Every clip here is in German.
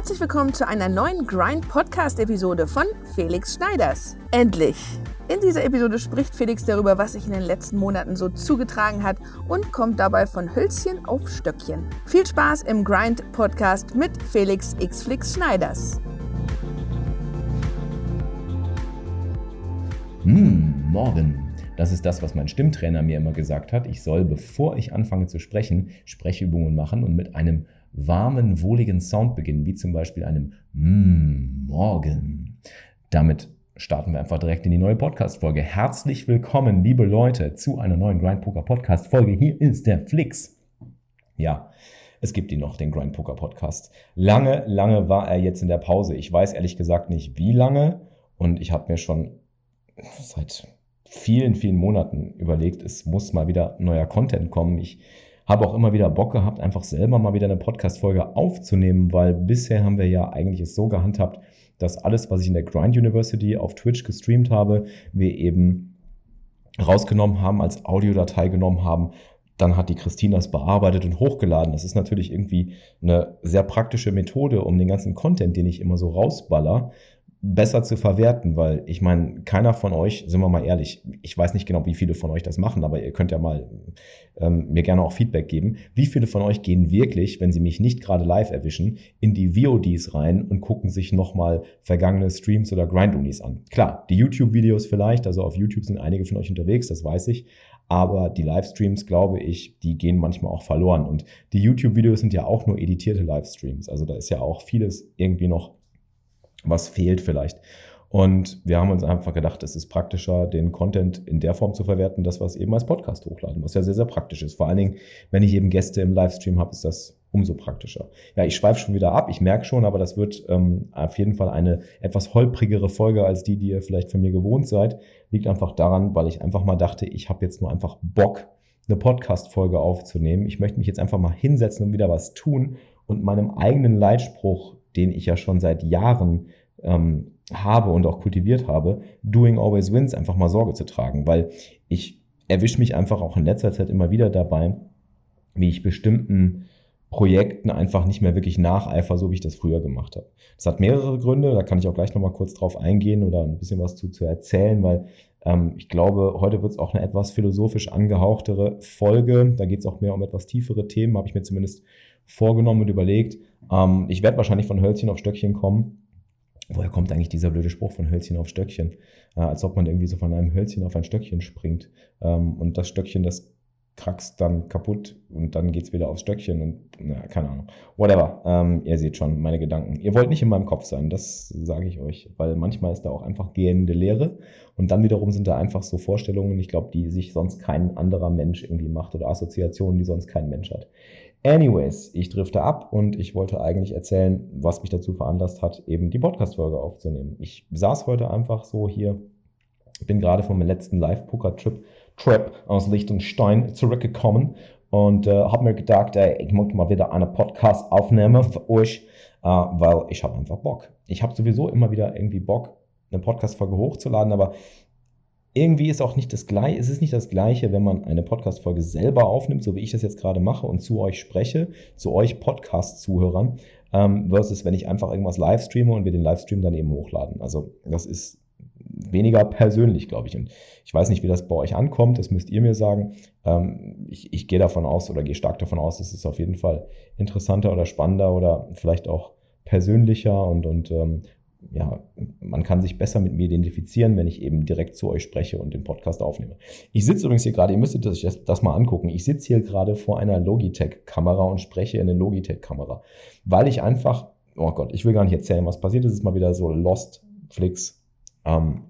Herzlich willkommen zu einer neuen Grind Podcast Episode von Felix Schneiders. Endlich! In dieser Episode spricht Felix darüber, was sich in den letzten Monaten so zugetragen hat und kommt dabei von Hölzchen auf Stöckchen. Viel Spaß im Grind Podcast mit Felix Xflix Schneiders. Hm, morgen. Das ist das, was mein Stimmtrainer mir immer gesagt hat. Ich soll, bevor ich anfange zu sprechen, Sprechübungen machen und mit einem warmen, wohligen Sound beginnen, wie zum Beispiel einem mm, Morgen. Damit starten wir einfach direkt in die neue Podcast-Folge. Herzlich willkommen, liebe Leute, zu einer neuen Grind Poker Podcast-Folge. Hier ist der Flix. Ja, es gibt ihn noch, den Grind Poker Podcast. Lange, lange war er jetzt in der Pause. Ich weiß ehrlich gesagt nicht, wie lange. Und ich habe mir schon seit vielen, vielen Monaten überlegt, es muss mal wieder neuer Content kommen. Ich habe auch immer wieder Bock gehabt, einfach selber mal wieder eine Podcast-Folge aufzunehmen, weil bisher haben wir ja eigentlich es so gehandhabt, dass alles, was ich in der Grind University auf Twitch gestreamt habe, wir eben rausgenommen haben, als Audiodatei genommen haben. Dann hat die Christina es bearbeitet und hochgeladen. Das ist natürlich irgendwie eine sehr praktische Methode, um den ganzen Content, den ich immer so rausballer, besser zu verwerten, weil ich meine, keiner von euch, sind wir mal ehrlich, ich weiß nicht genau, wie viele von euch das machen, aber ihr könnt ja mal ähm, mir gerne auch Feedback geben. Wie viele von euch gehen wirklich, wenn sie mich nicht gerade live erwischen, in die VODs rein und gucken sich nochmal vergangene Streams oder Grind-Unis an? Klar, die YouTube-Videos vielleicht, also auf YouTube sind einige von euch unterwegs, das weiß ich, aber die Livestreams, glaube ich, die gehen manchmal auch verloren und die YouTube-Videos sind ja auch nur editierte Livestreams, also da ist ja auch vieles irgendwie noch was fehlt vielleicht. Und wir haben uns einfach gedacht, es ist praktischer, den Content in der Form zu verwerten, dass wir es eben als Podcast hochladen, was ja sehr, sehr praktisch ist. Vor allen Dingen, wenn ich eben Gäste im Livestream habe, ist das umso praktischer. Ja, ich schweife schon wieder ab, ich merke schon, aber das wird ähm, auf jeden Fall eine etwas holprigere Folge als die, die ihr vielleicht von mir gewohnt seid. Liegt einfach daran, weil ich einfach mal dachte, ich habe jetzt nur einfach Bock, eine Podcast-Folge aufzunehmen. Ich möchte mich jetzt einfach mal hinsetzen und wieder was tun und meinem eigenen Leitspruch den ich ja schon seit Jahren ähm, habe und auch kultiviert habe, Doing Always Wins einfach mal Sorge zu tragen, weil ich erwische mich einfach auch in letzter Zeit immer wieder dabei, wie ich bestimmten Projekten einfach nicht mehr wirklich nacheifer, so wie ich das früher gemacht habe. Das hat mehrere Gründe, da kann ich auch gleich nochmal kurz drauf eingehen oder ein bisschen was zu, zu erzählen, weil ähm, ich glaube, heute wird es auch eine etwas philosophisch angehauchtere Folge. Da geht es auch mehr um etwas tiefere Themen, habe ich mir zumindest vorgenommen und überlegt. Ähm, ich werde wahrscheinlich von Hölzchen auf Stöckchen kommen. Woher kommt eigentlich dieser blöde Spruch von Hölzchen auf Stöckchen? Äh, als ob man irgendwie so von einem Hölzchen auf ein Stöckchen springt. Ähm, und das Stöckchen, das krackst dann kaputt und dann geht's wieder aufs Stöckchen und na, keine Ahnung. Whatever. Ähm, ihr seht schon meine Gedanken. Ihr wollt nicht in meinem Kopf sein, das sage ich euch, weil manchmal ist da auch einfach gehende Leere und dann wiederum sind da einfach so Vorstellungen, ich glaube, die sich sonst kein anderer Mensch irgendwie macht oder Assoziationen, die sonst kein Mensch hat. Anyways, ich drifte ab und ich wollte eigentlich erzählen, was mich dazu veranlasst hat, eben die Podcast-Folge aufzunehmen. Ich saß heute einfach so hier, bin gerade von meinem letzten Live-Poker-Trip Trip aus Liechtenstein zurückgekommen und äh, habe mir gedacht, ey, ich möchte mal wieder eine Podcast aufnehmen für euch, äh, weil ich habe einfach Bock. Ich habe sowieso immer wieder irgendwie Bock, eine Podcast-Folge hochzuladen, aber irgendwie ist auch nicht das gleiche, es ist nicht das gleiche, wenn man eine Podcast-Folge selber aufnimmt, so wie ich das jetzt gerade mache und zu euch spreche, zu euch Podcast-Zuhörern, ähm, versus wenn ich einfach irgendwas live streame und wir den Livestream dann eben hochladen. Also das ist weniger persönlich, glaube ich. Und ich weiß nicht, wie das bei euch ankommt, das müsst ihr mir sagen. Ähm, ich, ich gehe davon aus oder gehe stark davon aus, dass es auf jeden Fall interessanter oder spannender oder vielleicht auch persönlicher und, und ähm, ja, man kann sich besser mit mir identifizieren, wenn ich eben direkt zu euch spreche und den Podcast aufnehme. Ich sitze übrigens hier gerade, ihr müsstet euch das, das mal angucken. Ich sitze hier gerade vor einer Logitech-Kamera und spreche in eine Logitech-Kamera, weil ich einfach, oh Gott, ich will gar nicht erzählen, was passiert ist. Es ist mal wieder so Lost Flix ähm,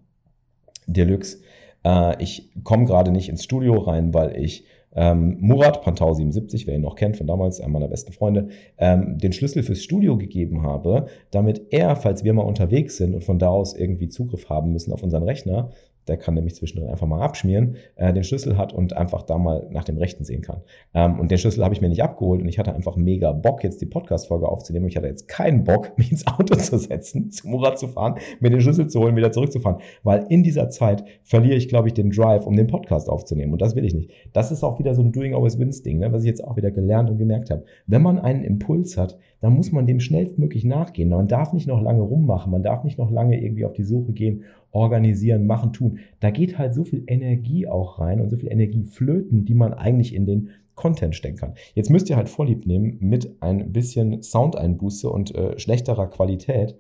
Deluxe. Äh, ich komme gerade nicht ins Studio rein, weil ich ähm, Murat Pantau 77, wer ihn noch kennt von damals, einer meiner besten Freunde, ähm, den Schlüssel fürs Studio gegeben habe, damit er, falls wir mal unterwegs sind und von da aus irgendwie Zugriff haben müssen auf unseren Rechner, der kann nämlich zwischendrin einfach mal abschmieren, äh, den Schlüssel hat und einfach da mal nach dem Rechten sehen kann. Ähm, und den Schlüssel habe ich mir nicht abgeholt und ich hatte einfach mega Bock, jetzt die Podcast-Folge aufzunehmen. Ich hatte jetzt keinen Bock, mich ins Auto zu setzen, zu Murat zu fahren, mir den Schlüssel zu holen, wieder zurückzufahren. Weil in dieser Zeit verliere ich, glaube ich, den Drive, um den Podcast aufzunehmen. Und das will ich nicht. Das ist auch wieder so ein Doing Always Wins Ding, ne, was ich jetzt auch wieder gelernt und gemerkt habe. Wenn man einen Impuls hat, dann muss man dem schnellstmöglich nachgehen. Man darf nicht noch lange rummachen, man darf nicht noch lange irgendwie auf die Suche gehen, organisieren, machen, tun. Da geht halt so viel Energie auch rein und so viel Energie flöten, die man eigentlich in den Content stecken kann. Jetzt müsst ihr halt Vorlieb nehmen mit ein bisschen Soundeinbuße und äh, schlechterer Qualität,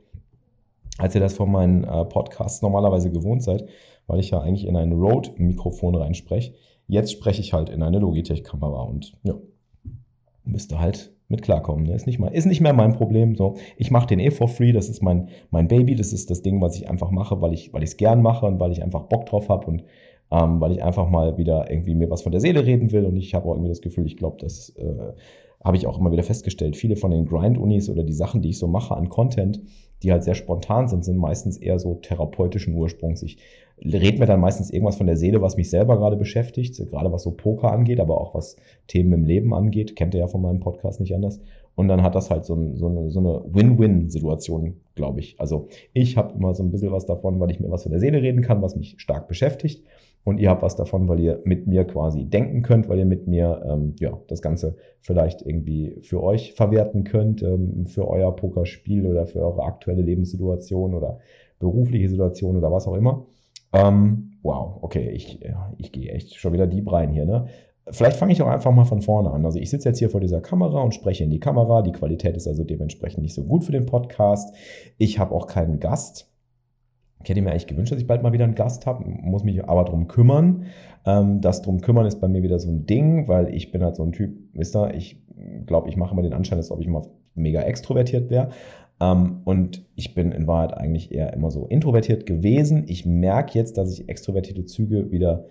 als ihr das von meinen äh, Podcasts normalerweise gewohnt seid, weil ich ja eigentlich in ein Rode-Mikrofon reinspreche. Jetzt spreche ich halt in eine Logitech-Kamera und ja, müsste halt mit klarkommen. Ne? Ist, nicht mal, ist nicht mehr mein Problem. So, ich mache den eh for free, das ist mein, mein Baby, das ist das Ding, was ich einfach mache, weil ich es gern mache und weil ich einfach Bock drauf habe und ähm, weil ich einfach mal wieder irgendwie mir was von der Seele reden will und ich habe auch irgendwie das Gefühl, ich glaube, das äh, habe ich auch immer wieder festgestellt. Viele von den Grind-Unis oder die Sachen, die ich so mache an Content, die halt sehr spontan sind, sind meistens eher so therapeutischen Ursprungs. Ich rede mir dann meistens irgendwas von der Seele, was mich selber gerade beschäftigt, gerade was so Poker angeht, aber auch was Themen im Leben angeht. Kennt ihr ja von meinem Podcast nicht anders. Und dann hat das halt so, ein, so eine, so eine Win-Win-Situation, glaube ich. Also ich habe immer so ein bisschen was davon, weil ich mir was von der Seele reden kann, was mich stark beschäftigt und ihr habt was davon, weil ihr mit mir quasi denken könnt, weil ihr mit mir ähm, ja, das Ganze vielleicht irgendwie für euch verwerten könnt, ähm, für euer Pokerspiel oder für eure aktuelle Lebenssituation oder berufliche Situation oder was auch immer. Ähm, wow, okay, ich, ich gehe echt schon wieder deep rein hier. Ne? Vielleicht fange ich auch einfach mal von vorne an. Also ich sitze jetzt hier vor dieser Kamera und spreche in die Kamera. Die Qualität ist also dementsprechend nicht so gut für den Podcast. Ich habe auch keinen Gast. Ich hätte mir eigentlich gewünscht, dass ich bald mal wieder einen Gast habe, muss mich aber darum kümmern. Ähm, das drum kümmern ist bei mir wieder so ein Ding, weil ich bin halt so ein Typ, wisst ihr, ich glaube, ich mache immer den Anschein, als ob ich immer mega extrovertiert wäre. Ähm, und ich bin in Wahrheit eigentlich eher immer so introvertiert gewesen. Ich merke jetzt, dass ich extrovertierte Züge wieder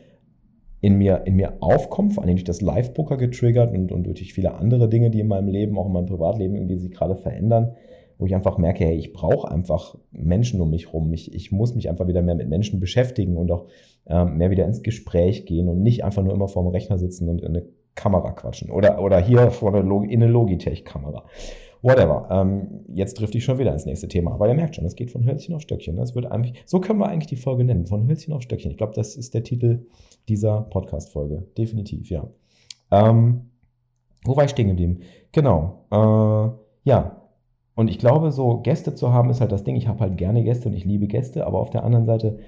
in mir, in mir aufkommen, vor allem durch das Live-Poker getriggert und, und durch viele andere Dinge, die in meinem Leben, auch in meinem Privatleben irgendwie sich gerade verändern wo ich einfach merke, hey, ich brauche einfach Menschen um mich rum. Ich, ich muss mich einfach wieder mehr mit Menschen beschäftigen und auch ähm, mehr wieder ins Gespräch gehen und nicht einfach nur immer vor dem Rechner sitzen und in eine Kamera quatschen. Oder, oder hier vor eine Log in eine Logitech-Kamera. Whatever. Ähm, jetzt trifft ich schon wieder ins nächste Thema. Aber ihr merkt schon, es geht von Hölzchen auf Stöckchen. Das wird eigentlich, so können wir eigentlich die Folge nennen, von Hölzchen auf Stöckchen. Ich glaube, das ist der Titel dieser Podcast-Folge. Definitiv, ja. Ähm, wo war ich stehen geblieben? Genau. Äh, ja, und ich glaube, so Gäste zu haben, ist halt das Ding. Ich habe halt gerne Gäste und ich liebe Gäste, aber auf der anderen Seite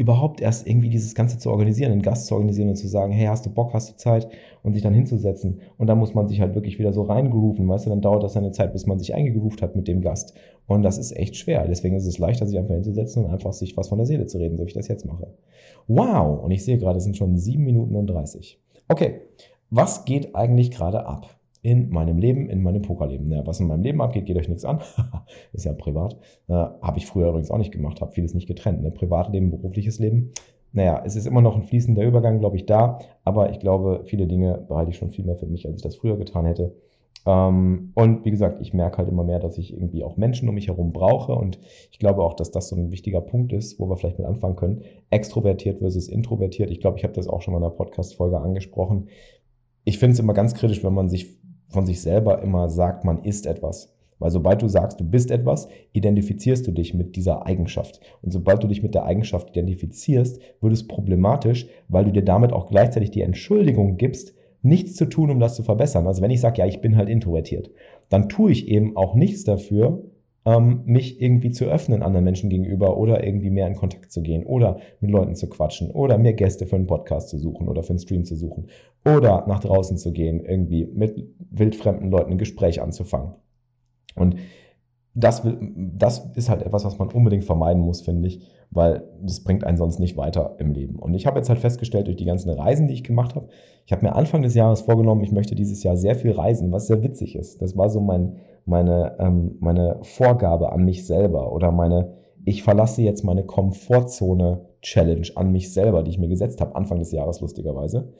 überhaupt erst irgendwie dieses Ganze zu organisieren, einen Gast zu organisieren und zu sagen, hey, hast du Bock, hast du Zeit und sich dann hinzusetzen. Und dann muss man sich halt wirklich wieder so reingrooven, weißt du, dann dauert das eine Zeit, bis man sich eingegroovt hat mit dem Gast. Und das ist echt schwer. Deswegen ist es leichter, sich einfach hinzusetzen und einfach sich was von der Seele zu reden, so wie ich das jetzt mache. Wow! Und ich sehe gerade, es sind schon sieben Minuten und 30. Okay, was geht eigentlich gerade ab? In meinem Leben, in meinem Pokerleben. Ja, was in meinem Leben abgeht, geht euch nichts an. ist ja privat. Äh, habe ich früher übrigens auch nicht gemacht, habe vieles nicht getrennt. Ne? Privatleben, berufliches Leben. Naja, es ist immer noch ein fließender Übergang, glaube ich, da. Aber ich glaube, viele Dinge behalte ich schon viel mehr für mich, als ich das früher getan hätte. Ähm, und wie gesagt, ich merke halt immer mehr, dass ich irgendwie auch Menschen um mich herum brauche. Und ich glaube auch, dass das so ein wichtiger Punkt ist, wo wir vielleicht mit anfangen können. Extrovertiert versus introvertiert. Ich glaube, ich habe das auch schon mal in einer Podcast-Folge angesprochen. Ich finde es immer ganz kritisch, wenn man sich von sich selber immer sagt, man ist etwas. Weil sobald du sagst, du bist etwas, identifizierst du dich mit dieser Eigenschaft. Und sobald du dich mit der Eigenschaft identifizierst, wird es problematisch, weil du dir damit auch gleichzeitig die Entschuldigung gibst, nichts zu tun, um das zu verbessern. Also wenn ich sage, ja, ich bin halt introvertiert, dann tue ich eben auch nichts dafür, ähm, mich irgendwie zu öffnen anderen Menschen gegenüber oder irgendwie mehr in Kontakt zu gehen oder mit Leuten zu quatschen oder mehr Gäste für einen Podcast zu suchen oder für einen Stream zu suchen oder nach draußen zu gehen, irgendwie mit wildfremden Leuten ein Gespräch anzufangen. Und das, das ist halt etwas, was man unbedingt vermeiden muss, finde ich, weil das bringt einen sonst nicht weiter im Leben. Und ich habe jetzt halt festgestellt, durch die ganzen Reisen, die ich gemacht habe, ich habe mir Anfang des Jahres vorgenommen, ich möchte dieses Jahr sehr viel reisen, was sehr witzig ist. Das war so mein, meine, ähm, meine Vorgabe an mich selber oder meine, ich verlasse jetzt meine Komfortzone-Challenge an mich selber, die ich mir gesetzt habe, Anfang des Jahres lustigerweise.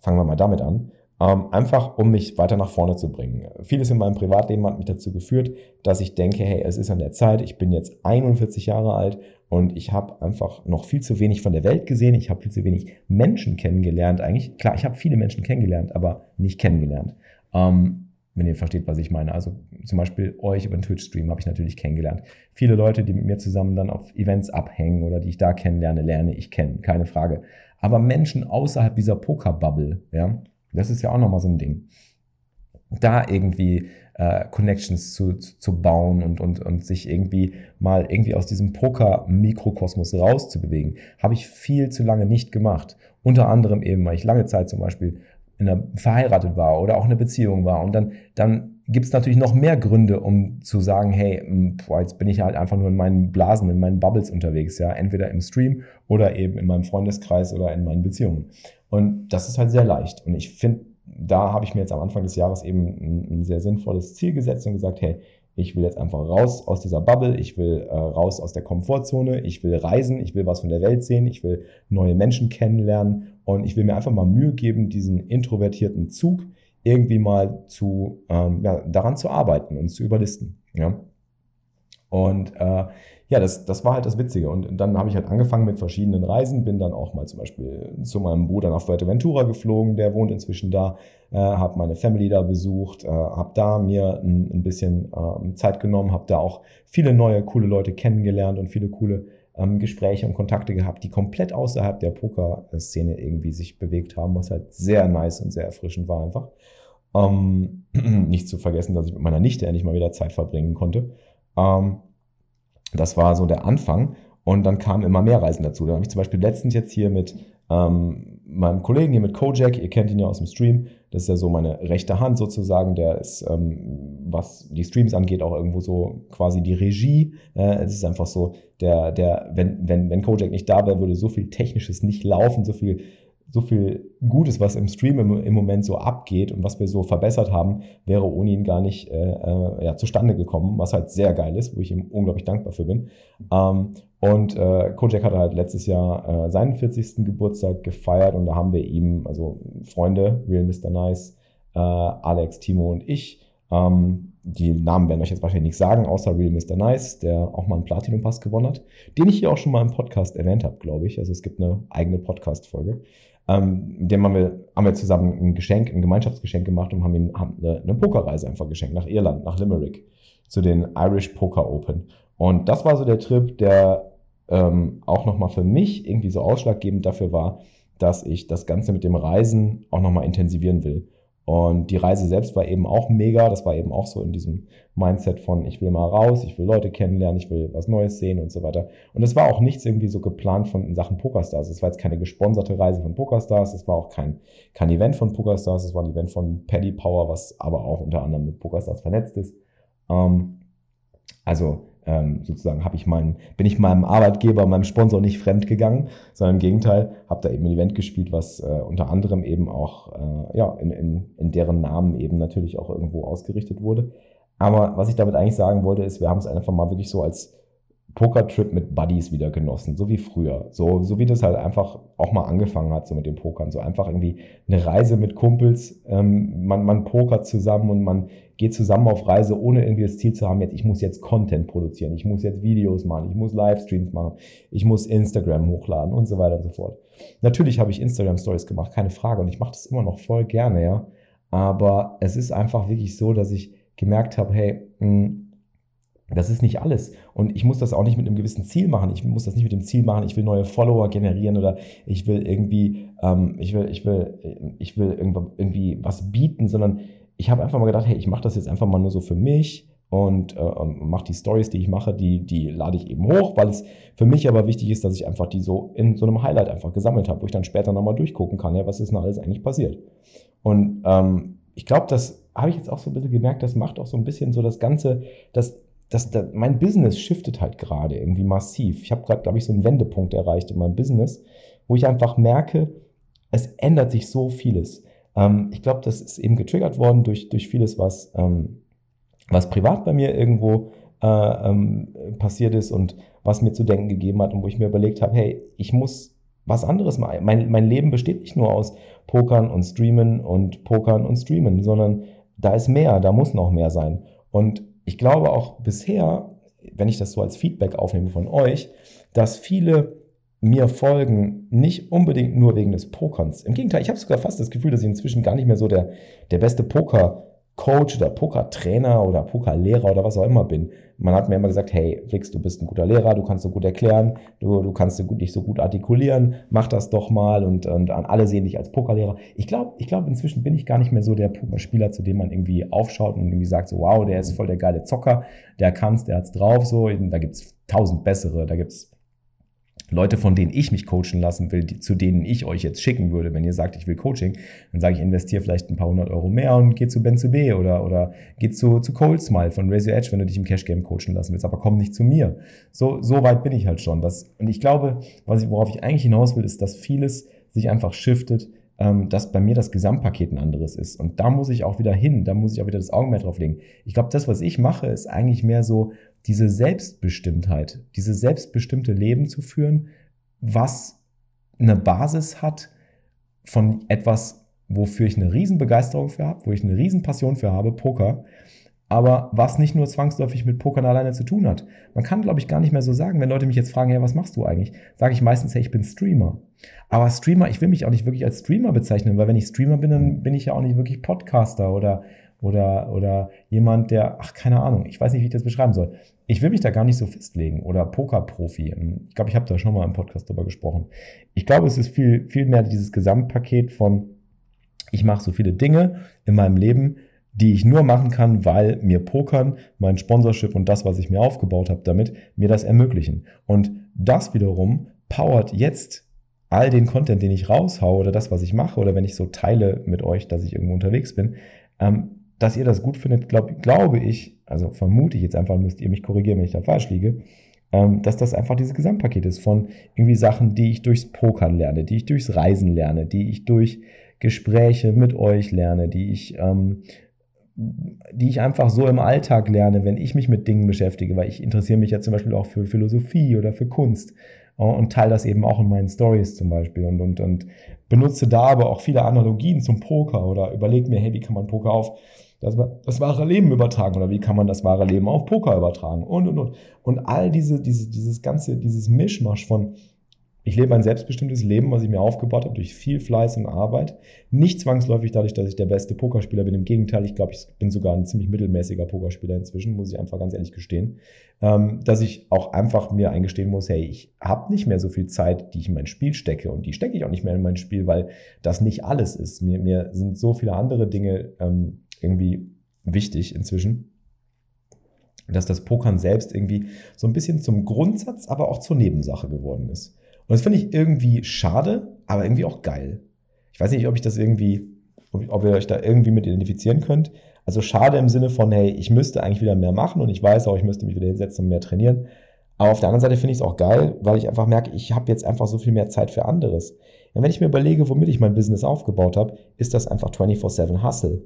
Fangen wir mal damit an. Ähm, einfach, um mich weiter nach vorne zu bringen. Vieles in meinem Privatleben hat mich dazu geführt, dass ich denke, hey, es ist an der Zeit, ich bin jetzt 41 Jahre alt und ich habe einfach noch viel zu wenig von der Welt gesehen, ich habe viel zu wenig Menschen kennengelernt eigentlich. Klar, ich habe viele Menschen kennengelernt, aber nicht kennengelernt. Ähm, wenn ihr versteht, was ich meine. Also zum Beispiel euch über den Twitch-Stream habe ich natürlich kennengelernt. Viele Leute, die mit mir zusammen dann auf Events abhängen oder die ich da kennenlerne, lerne ich kennen, keine Frage. Aber Menschen außerhalb dieser Poker-Bubble, ja, das ist ja auch nochmal so ein Ding. Da irgendwie äh, Connections zu, zu, bauen und, und, und sich irgendwie mal irgendwie aus diesem Poker-Mikrokosmos rauszubewegen, habe ich viel zu lange nicht gemacht. Unter anderem eben, weil ich lange Zeit zum Beispiel in einer, verheiratet war oder auch eine Beziehung war. Und dann, dann gibt es natürlich noch mehr Gründe, um zu sagen, hey, boah, jetzt bin ich halt einfach nur in meinen Blasen, in meinen Bubbles unterwegs, ja, entweder im Stream oder eben in meinem Freundeskreis oder in meinen Beziehungen. Und das ist halt sehr leicht. Und ich finde, da habe ich mir jetzt am Anfang des Jahres eben ein, ein, sehr sinnvolles Ziel gesetzt und gesagt, hey, ich will jetzt einfach raus aus dieser Bubble, ich will äh, raus aus der Komfortzone, ich will reisen, ich will was von der Welt sehen, ich will neue Menschen kennenlernen und ich will mir einfach mal Mühe geben, diesen introvertierten Zug irgendwie mal zu, ähm, ja, daran zu arbeiten und zu überlisten. Ja? Und äh, ja, das, das war halt das Witzige. Und dann habe ich halt angefangen mit verschiedenen Reisen, bin dann auch mal zum Beispiel zu meinem Bruder nach Fuerteventura geflogen, der wohnt inzwischen da, äh, habe meine Family da besucht, äh, habe da mir ein, ein bisschen äh, Zeit genommen, habe da auch viele neue, coole Leute kennengelernt und viele coole ähm, Gespräche und Kontakte gehabt, die komplett außerhalb der Poker-Szene irgendwie sich bewegt haben, was halt sehr nice und sehr erfrischend war einfach. Ähm, nicht zu vergessen, dass ich mit meiner Nichte endlich mal wieder Zeit verbringen konnte. Ähm, das war so der Anfang. Und dann kamen immer mehr Reisen dazu. Da habe ich zum Beispiel letztens jetzt hier mit ähm, meinem Kollegen hier mit Kojak, ihr kennt ihn ja aus dem Stream, das ist ja so meine rechte Hand sozusagen, der ist, ähm, was die Streams angeht, auch irgendwo so quasi die Regie. Äh, es ist einfach so, der, der, wenn, wenn, wenn Kojak nicht da wäre, würde so viel Technisches nicht laufen, so viel so viel Gutes, was im Stream im, im, Moment so abgeht und was wir so verbessert haben, wäre ohne ihn gar nicht äh, äh, ja, zustande gekommen, was halt sehr geil ist, wo ich ihm unglaublich dankbar für bin. Ähm, und äh, Kojak hatte halt letztes Jahr äh, seinen 40. Geburtstag gefeiert und da haben wir ihm, also Freunde, Real Mr. Nice, äh, Alex, Timo und ich, ähm, die Namen werden euch jetzt wahrscheinlich nicht sagen, außer Real Mr. Nice, der auch mal einen Platinum-Pass gewonnen hat, den ich hier auch schon mal im Podcast erwähnt habe, glaube ich. Also es gibt eine eigene Podcast-Folge. Ähm, dem haben wir, haben wir zusammen ein Geschenk, ein Gemeinschaftsgeschenk gemacht und haben ihm haben eine, eine Pokerreise einfach geschenkt nach Irland, nach Limerick, zu den Irish Poker Open. Und das war so der Trip, der ähm, auch nochmal für mich irgendwie so ausschlaggebend dafür war, dass ich das Ganze mit dem Reisen auch nochmal intensivieren will. Und die Reise selbst war eben auch mega. Das war eben auch so in diesem Mindset von, ich will mal raus, ich will Leute kennenlernen, ich will was Neues sehen und so weiter. Und es war auch nichts irgendwie so geplant von in Sachen Pokerstars. Es war jetzt keine gesponserte Reise von Pokerstars, es war auch kein, kein Event von Pokerstars, es war ein Event von Paddy Power, was aber auch unter anderem mit Pokerstars vernetzt ist. Ähm, also ähm, sozusagen habe ich meinen, bin ich meinem Arbeitgeber, meinem Sponsor nicht fremd gegangen, sondern im Gegenteil, habe da eben ein Event gespielt, was äh, unter anderem eben auch äh, ja, in, in, in deren Namen eben natürlich auch irgendwo ausgerichtet wurde. Aber was ich damit eigentlich sagen wollte, ist, wir haben es einfach mal wirklich so als Pokertrip mit Buddies wieder genossen, so wie früher. So, so wie das halt einfach auch mal angefangen hat, so mit dem Pokern. So einfach irgendwie eine Reise mit Kumpels, ähm, man, man pokert zusammen und man geht zusammen auf Reise, ohne irgendwie das Ziel zu haben, jetzt, ich muss jetzt Content produzieren, ich muss jetzt Videos machen, ich muss Livestreams machen, ich muss Instagram hochladen und so weiter und so fort. Natürlich habe ich Instagram Stories gemacht, keine Frage, und ich mache das immer noch voll gerne, ja. Aber es ist einfach wirklich so, dass ich gemerkt habe, hey, mh, hm, das ist nicht alles. Und ich muss das auch nicht mit einem gewissen Ziel machen. Ich muss das nicht mit dem Ziel machen, ich will neue Follower generieren oder ich will irgendwie, ähm, ich will, ich will, ich will irgendwie was bieten, sondern ich habe einfach mal gedacht, hey, ich mache das jetzt einfach mal nur so für mich und äh, mache die Stories, die ich mache, die, die lade ich eben hoch, weil es für mich aber wichtig ist, dass ich einfach die so in so einem Highlight einfach gesammelt habe, wo ich dann später nochmal durchgucken kann, ja, was ist denn alles eigentlich passiert. Und ähm, ich glaube, das habe ich jetzt auch so ein bisschen gemerkt, das macht auch so ein bisschen so das Ganze, das das, das, mein Business shiftet halt gerade irgendwie massiv. Ich habe gerade, glaube ich, so einen Wendepunkt erreicht in meinem Business, wo ich einfach merke, es ändert sich so vieles. Ähm, ich glaube, das ist eben getriggert worden durch, durch vieles, was, ähm, was privat bei mir irgendwo äh, ähm, passiert ist und was mir zu denken gegeben hat und wo ich mir überlegt habe, hey, ich muss was anderes machen. Mein, mein Leben besteht nicht nur aus Pokern und Streamen und Pokern und Streamen, sondern da ist mehr, da muss noch mehr sein. Und ich glaube auch bisher, wenn ich das so als Feedback aufnehme von euch, dass viele mir folgen, nicht unbedingt nur wegen des Pokerns. Im Gegenteil, ich habe sogar fast das Gefühl, dass ich inzwischen gar nicht mehr so der, der beste Poker Coach oder Pokertrainer oder Pokerlehrer oder was auch immer bin. Man hat mir immer gesagt, hey, Flix, du bist ein guter Lehrer, du kannst so gut erklären, du, du kannst dich so gut artikulieren, mach das doch mal und, und alle sehen dich als Pokerlehrer. Ich glaube, ich glaub, inzwischen bin ich gar nicht mehr so der Pokerspieler, zu dem man irgendwie aufschaut und irgendwie sagt, so, wow, der ist voll der geile Zocker, der kann's, der hat's drauf, so, da gibt's tausend bessere, da gibt's Leute, von denen ich mich coachen lassen will, die, zu denen ich euch jetzt schicken würde, wenn ihr sagt, ich will Coaching, dann sage ich, investiere vielleicht ein paar hundert Euro mehr und geh zu Ben zu B oder, oder geh zu, zu Cold Smile von Raise Your Edge, wenn du dich im Cash Game coachen lassen willst, aber komm nicht zu mir. So, so weit bin ich halt schon. Das, und ich glaube, was ich, worauf ich eigentlich hinaus will, ist, dass vieles sich einfach shiftet, dass bei mir das Gesamtpaket ein anderes ist. Und da muss ich auch wieder hin, da muss ich auch wieder das Augenmerk drauf legen. Ich glaube, das, was ich mache, ist eigentlich mehr so diese Selbstbestimmtheit, diese selbstbestimmte Leben zu führen, was eine Basis hat von etwas, wofür ich eine Riesenbegeisterung für habe, wo ich eine Riesenpassion für habe, Poker, aber was nicht nur zwangsläufig mit Pokern alleine zu tun hat. Man kann, glaube ich, gar nicht mehr so sagen, wenn Leute mich jetzt fragen, hey, was machst du eigentlich? Sage ich meistens, hey, ich bin Streamer. Aber Streamer, ich will mich auch nicht wirklich als Streamer bezeichnen, weil wenn ich Streamer bin, dann bin ich ja auch nicht wirklich Podcaster oder, oder, oder jemand, der, ach, keine Ahnung, ich weiß nicht, wie ich das beschreiben soll. Ich will mich da gar nicht so festlegen oder Pokerprofi. Ich glaube, ich habe da schon mal im Podcast drüber gesprochen. Ich glaube, es ist viel, viel mehr dieses Gesamtpaket von, ich mache so viele Dinge in meinem Leben, die ich nur machen kann, weil mir Pokern, mein Sponsorship und das, was ich mir aufgebaut habe damit, mir das ermöglichen. Und das wiederum powert jetzt all den Content, den ich raushaue oder das, was ich mache oder wenn ich so teile mit euch, dass ich irgendwo unterwegs bin, ähm, dass ihr das gut findet, glaub, glaube ich, also vermute ich jetzt einfach, müsst ihr mich korrigieren, wenn ich da falsch liege, ähm, dass das einfach dieses Gesamtpaket ist von irgendwie Sachen, die ich durchs Pokern lerne, die ich durchs Reisen lerne, die ich durch Gespräche mit euch lerne, die ich ähm, die ich einfach so im Alltag lerne, wenn ich mich mit Dingen beschäftige, weil ich interessiere mich ja zum Beispiel auch für Philosophie oder für Kunst und teile das eben auch in meinen Stories zum Beispiel und, und, und benutze da aber auch viele Analogien zum Poker oder überlege mir, hey, wie kann man Poker auf das, das wahre Leben übertragen oder wie kann man das wahre Leben auf Poker übertragen und und und. Und all diese, diese, dieses ganze, dieses Mischmasch von ich lebe ein selbstbestimmtes Leben, was ich mir aufgebaut habe durch viel Fleiß und Arbeit. Nicht zwangsläufig dadurch, dass ich der beste Pokerspieler bin. Im Gegenteil, ich glaube, ich bin sogar ein ziemlich mittelmäßiger Pokerspieler inzwischen, muss ich einfach ganz ehrlich gestehen. Ähm, dass ich auch einfach mir eingestehen muss, hey, ich habe nicht mehr so viel Zeit, die ich in mein Spiel stecke. Und die stecke ich auch nicht mehr in mein Spiel, weil das nicht alles ist. Mir, mir sind so viele andere Dinge ähm, irgendwie wichtig inzwischen dass das Pokern selbst irgendwie so ein bisschen zum Grundsatz, aber auch zur Nebensache geworden ist. Und das finde ich irgendwie schade, aber irgendwie auch geil. Ich weiß nicht, ob ich das irgendwie, ob, ihr euch da irgendwie mit identifizieren könnt. Also schade im Sinne von, hey, ich müsste eigentlich wieder mehr machen und ich weiß auch, ich müsste mich wieder hinsetzen und mehr trainieren. Aber auf der anderen Seite finde ich es auch geil, weil ich einfach merke, ich habe jetzt einfach so viel mehr Zeit für anderes. Und wenn ich mir überlege, womit ich mein Business aufgebaut habe, ist das einfach 24-7 Hustle.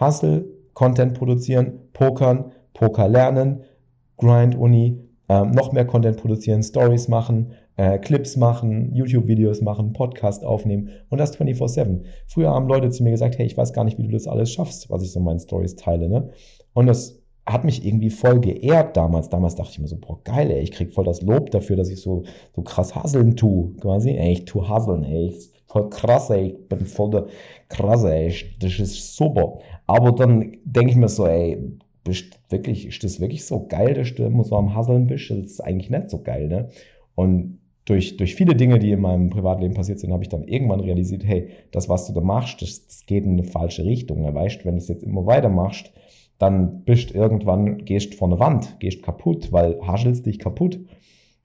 Hustle, Content produzieren, Pokern, Poker lernen, Grind Uni, ähm, noch mehr Content produzieren, Stories machen, äh, Clips machen, YouTube-Videos machen, Podcast aufnehmen und das 24-7. Früher haben Leute zu mir gesagt, hey, ich weiß gar nicht, wie du das alles schaffst, was ich so in meinen Stories teile. Ne? Und das hat mich irgendwie voll geehrt damals. Damals dachte ich mir so, boah, geil, ey, ich krieg voll das Lob dafür, dass ich so, so krass hasseln tue, quasi. Ey, ich tu hasseln, ey, ich voll krass, ey, ich bin voll der krasse, ey, das ist super. Aber dann denke ich mir so, ey, bist wirklich, ist das wirklich so geil, dass du immer so am Hasseln bist? Das ist eigentlich nicht so geil, ne? Und durch, durch viele Dinge, die in meinem Privatleben passiert sind, habe ich dann irgendwann realisiert, hey, das, was du da machst, das, das geht in eine falsche Richtung. Ne? Weißt, wenn du es jetzt immer weiter machst, dann bist irgendwann, gehst vor eine Wand, gehst kaputt, weil haschelst dich kaputt.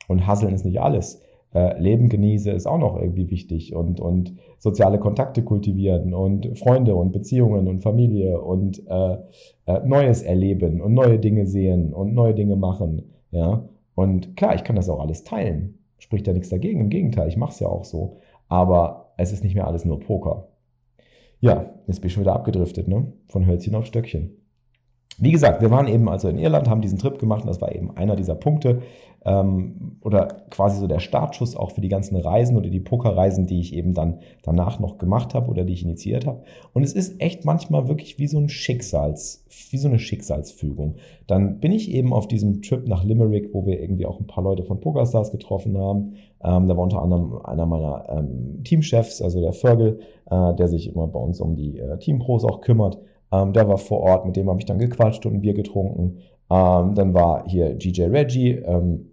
Und Hasseln ist nicht alles. Äh, Leben genieße ist auch noch irgendwie wichtig und, und soziale Kontakte kultivieren und Freunde und Beziehungen und Familie und äh, äh, Neues erleben und neue Dinge sehen und neue Dinge machen. Ja, und klar, ich kann das auch alles teilen spricht ja nichts dagegen. Im Gegenteil, ich mache es ja auch so. Aber es ist nicht mehr alles nur Poker. Ja, jetzt bin ich schon wieder abgedriftet, ne? Von Hölzchen auf Stöckchen. wie gesagt, wir waren eben also in Irland, haben diesen Trip gemacht und das war eben einer dieser Punkte ähm, oder quasi so der Startschuss auch für die ganzen Reisen oder die Pokerreisen, die ich eben dann danach noch gemacht habe oder die ich initiiert habe. Und es ist echt manchmal wirklich wie so ein Schicksals, wie so eine Schicksalsfügung. Dann bin ich eben auf diesem Trip nach Limerick, wo wir irgendwie auch ein paar Leute von PokerStars getroffen haben. Ähm, da war unter anderem einer meiner ähm, Teamchefs, also der Fergal, äh, der sich immer bei uns um die äh, Teampros auch kümmert. Ähm, der war vor Ort, mit dem habe ich dann gequatscht und ein Bier getrunken. Ähm, dann war hier GJ Reggie, ähm,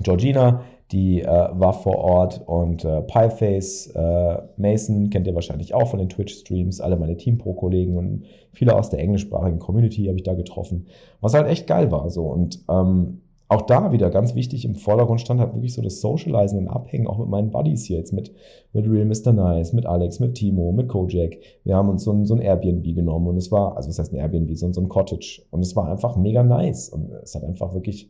Georgina, die äh, war vor Ort und äh, Pieface, äh, Mason kennt ihr wahrscheinlich auch von den Twitch-Streams, alle meine Team-Pro-Kollegen und viele aus der englischsprachigen Community habe ich da getroffen, was halt echt geil war so und ähm, auch da wieder ganz wichtig im Vordergrund stand halt wirklich so das Socializen und Abhängen, auch mit meinen Buddies hier jetzt, mit, mit Real Mr. Nice, mit Alex, mit Timo, mit Kojak. Wir haben uns so ein, so ein Airbnb genommen und es war, also was heißt ein Airbnb, so, so ein Cottage und es war einfach mega nice und es hat einfach wirklich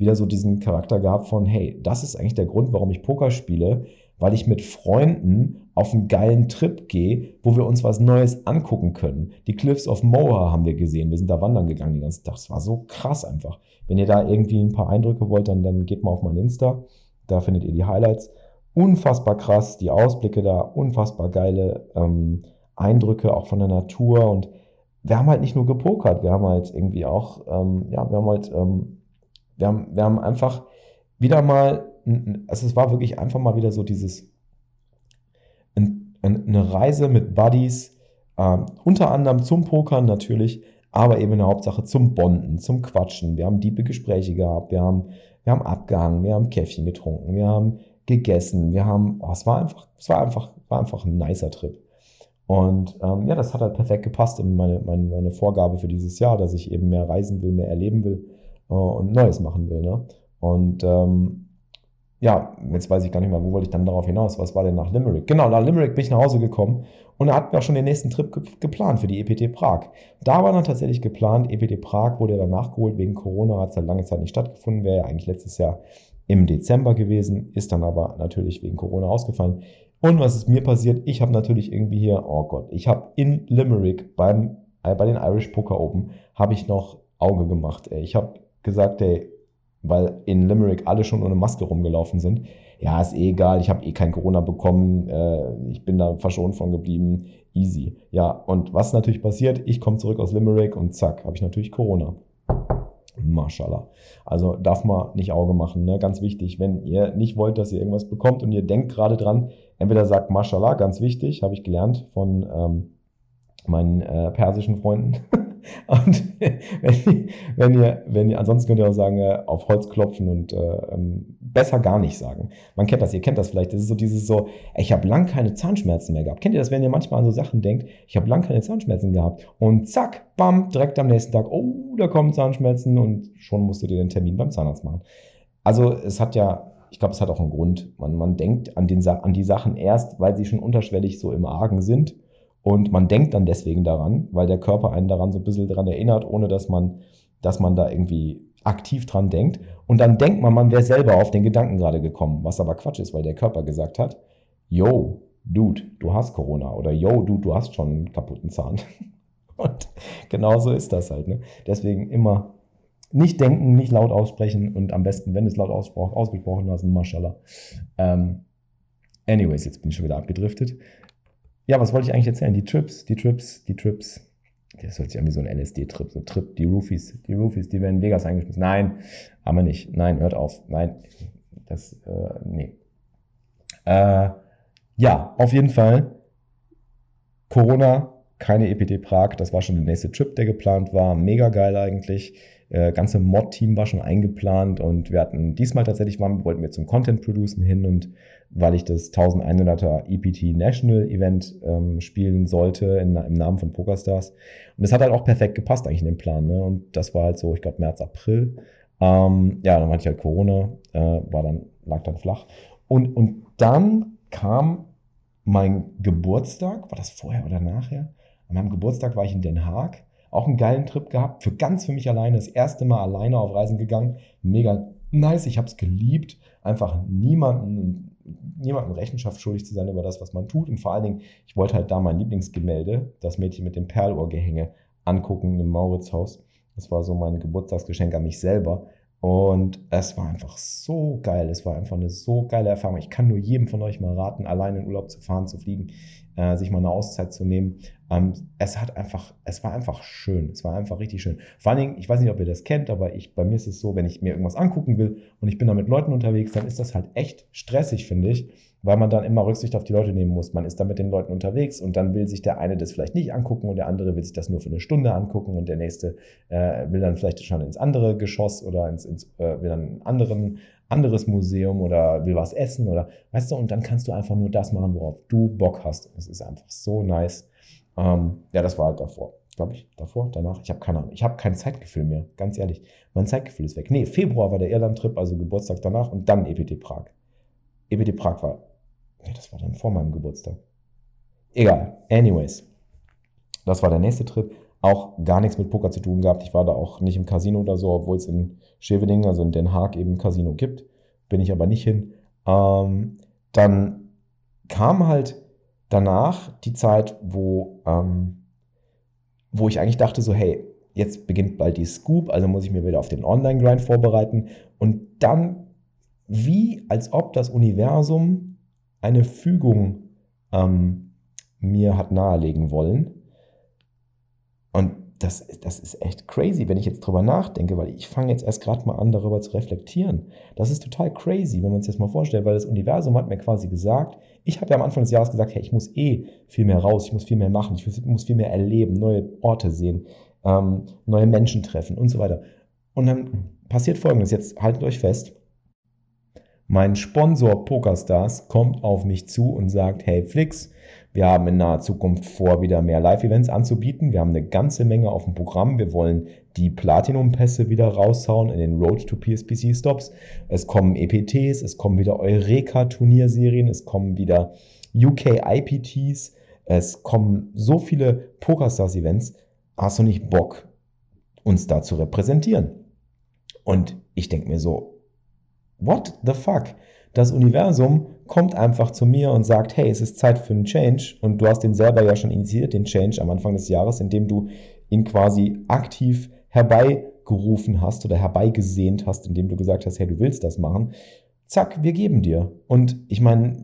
wieder so diesen Charakter gehabt von, hey, das ist eigentlich der Grund, warum ich Poker spiele, weil ich mit Freunden auf einen geilen Trip gehe, wo wir uns was Neues angucken können. Die Cliffs of Moher haben wir gesehen. Wir sind da wandern gegangen den ganzen Tag. Das war so krass einfach. Wenn ihr da irgendwie ein paar Eindrücke wollt, dann, dann geht mal auf mein Insta. Da findet ihr die Highlights. Unfassbar krass, die Ausblicke da, unfassbar geile ähm, Eindrücke auch von der Natur. Und wir haben halt nicht nur gepokert, wir haben halt irgendwie auch, ähm, ja, wir haben halt ähm, wir haben, wir haben einfach wieder mal, also es war wirklich einfach mal wieder so dieses, eine Reise mit Buddies, äh, unter anderem zum Pokern natürlich, aber eben in der Hauptsache zum Bonden, zum Quatschen. Wir haben diebe Gespräche gehabt, wir haben, wir haben abgehangen, wir haben Käffchen getrunken, wir haben gegessen, wir haben, oh, es war einfach, es war einfach, war einfach ein nicer Trip. Und ähm, ja, das hat halt perfekt gepasst in meine, meine, meine Vorgabe für dieses Jahr, dass ich eben mehr reisen will, mehr erleben will äh, und Neues machen will. Ne? Und ähm, ja, jetzt weiß ich gar nicht mehr, wo wollte ich dann darauf hinaus? Was war denn nach Limerick? Genau, nach Limerick bin ich nach Hause gekommen und da hatten wir auch schon den nächsten Trip ge geplant für die EPT Prag. Da war dann tatsächlich geplant, EPT Prag wurde dann nachgeholt wegen Corona, hat es halt lange Zeit nicht stattgefunden, wäre ja eigentlich letztes Jahr im Dezember gewesen, ist dann aber natürlich wegen Corona ausgefallen. Und was ist mir passiert? Ich habe natürlich irgendwie hier, oh Gott, ich habe in Limerick beim, äh, bei den Irish Poker Open, habe ich noch Auge gemacht. Ey. Ich habe gesagt, ey, weil in Limerick alle schon ohne Maske rumgelaufen sind. Ja, ist eh egal, ich habe eh kein Corona bekommen, äh, ich bin da verschont von geblieben, easy. Ja, und was natürlich passiert, ich komme zurück aus Limerick und zack, habe ich natürlich Corona. Mashallah. Also darf man nicht Auge machen, ne? ganz wichtig. Wenn ihr nicht wollt, dass ihr irgendwas bekommt und ihr denkt gerade dran, entweder sagt Mashallah, ganz wichtig, habe ich gelernt von ähm, meinen äh, persischen Freunden. Und wenn, wenn, ihr, wenn ihr, ansonsten könnt ihr auch sagen, äh, auf Holz klopfen und äh, ähm, besser gar nicht sagen. Man kennt das, ihr kennt das vielleicht. Das ist so dieses so, ich habe lang keine Zahnschmerzen mehr gehabt. Kennt ihr das, wenn ihr manchmal an so Sachen denkt, ich habe lang keine Zahnschmerzen gehabt und zack, bam, direkt am nächsten Tag, oh, da kommen Zahnschmerzen und schon musst du dir den Termin beim Zahnarzt machen. Also es hat ja, ich glaube, es hat auch einen Grund. Man, man denkt an, den, an die Sachen erst, weil sie schon unterschwellig so im Argen sind und man denkt dann deswegen daran, weil der Körper einen daran so ein bisschen daran erinnert, ohne dass man, dass man da irgendwie aktiv dran denkt. Und dann denkt man, man wäre selber auf den Gedanken gerade gekommen, was aber Quatsch ist, weil der Körper gesagt hat, yo, Dude, du hast Corona oder yo, Dude, du hast schon einen kaputten Zahn. Und genau so ist das halt. Ne? Deswegen immer nicht denken, nicht laut aussprechen und am besten, wenn es laut ausgesprochen lassen, mashallah. Ähm, anyways, jetzt bin ich schon wieder abgedriftet. Ja, was wollte ich eigentlich erzählen? Die Trips, die Trips, die Trips. Das hört sich an wie so ein LSD-Trip, so Trip, die Roofies, die Roofies, die werden in Vegas eingeschmissen. Nein, haben wir nicht. Nein, hört auf. Nein, das, äh, nee. Äh, ja, auf jeden Fall. Corona, keine EPT Prag, das war schon der nächste Trip, der geplant war. Mega geil eigentlich. Äh, ganze Mod-Team war schon eingeplant und wir hatten diesmal tatsächlich, waren, wollten wir zum Content Producen hin und weil ich das 1100er EPT National Event ähm, spielen sollte in, im Namen von PokerStars. Und das hat halt auch perfekt gepasst eigentlich in den Plan. Ne? Und das war halt so, ich glaube, März, April. Ähm, ja, dann hatte ich halt Corona, äh, war dann, lag dann flach. Und, und dann kam mein Geburtstag, war das vorher oder nachher? An meinem Geburtstag war ich in Den Haag, auch einen geilen Trip gehabt, für ganz für mich alleine, das erste Mal alleine auf Reisen gegangen, mega nice, ich habe es geliebt, einfach niemanden niemandem Rechenschaft schuldig zu sein über das, was man tut. Und vor allen Dingen, ich wollte halt da mein Lieblingsgemälde, das Mädchen mit dem Perlohrgehänge, angucken im Mauritzhaus. Das war so mein Geburtstagsgeschenk an mich selber. Und es war einfach so geil. Es war einfach eine so geile Erfahrung. Ich kann nur jedem von euch mal raten, allein in Urlaub zu fahren, zu fliegen, äh, sich mal eine Auszeit zu nehmen. Ähm, es hat einfach, es war einfach schön. Es war einfach richtig schön. Vor allen Dingen, ich weiß nicht, ob ihr das kennt, aber ich, bei mir ist es so, wenn ich mir irgendwas angucken will und ich bin da mit Leuten unterwegs, dann ist das halt echt stressig, finde ich weil man dann immer Rücksicht auf die Leute nehmen muss. Man ist da mit den Leuten unterwegs und dann will sich der eine das vielleicht nicht angucken und der andere will sich das nur für eine Stunde angucken und der nächste äh, will dann vielleicht schon ins andere Geschoss oder ins, ins äh, will dann ein anderen, anderes Museum oder will was essen oder weißt du, und dann kannst du einfach nur das machen, worauf du Bock hast. Es ist einfach so nice. Ähm, ja, das war halt davor. Glaube ich, davor, danach. Ich habe keine Ahnung. Ich habe kein Zeitgefühl mehr, ganz ehrlich. Mein Zeitgefühl ist weg. Nee, Februar war der Irland-Trip, also Geburtstag danach und dann EPT Prag. EPT Prag war das war dann vor meinem Geburtstag. Egal. Anyways. Das war der nächste Trip. Auch gar nichts mit Poker zu tun gehabt. Ich war da auch nicht im Casino oder so, obwohl es in Scheveningen, also in Den Haag, eben ein Casino gibt. Bin ich aber nicht hin. Ähm, dann kam halt danach die Zeit, wo, ähm, wo ich eigentlich dachte, so, hey, jetzt beginnt bald die Scoop, also muss ich mir wieder auf den Online-Grind vorbereiten. Und dann, wie als ob das Universum eine Fügung ähm, mir hat nahelegen wollen. Und das, das ist echt crazy, wenn ich jetzt drüber nachdenke, weil ich fange jetzt erst gerade mal an, darüber zu reflektieren. Das ist total crazy, wenn man sich das mal vorstellt, weil das Universum hat mir quasi gesagt, ich habe ja am Anfang des Jahres gesagt, hey, ich muss eh viel mehr raus, ich muss viel mehr machen, ich muss viel mehr erleben, neue Orte sehen, ähm, neue Menschen treffen und so weiter. Und dann passiert folgendes, jetzt haltet euch fest, mein Sponsor PokerStars kommt auf mich zu und sagt, hey Flix, wir haben in naher Zukunft vor, wieder mehr Live-Events anzubieten. Wir haben eine ganze Menge auf dem Programm. Wir wollen die Platinum-Pässe wieder raushauen in den Road to PSPC Stops. Es kommen EPTs, es kommen wieder Eureka-Turnierserien, es kommen wieder UK IPTs, es kommen so viele PokerStars-Events. Hast du nicht Bock, uns da zu repräsentieren? Und ich denke mir so, What the fuck? Das Universum kommt einfach zu mir und sagt, hey, es ist Zeit für einen Change und du hast den selber ja schon initiiert, den Change am Anfang des Jahres, indem du ihn quasi aktiv herbeigerufen hast oder herbeigesehnt hast, indem du gesagt hast, hey, du willst das machen. Zack, wir geben dir. Und ich meine,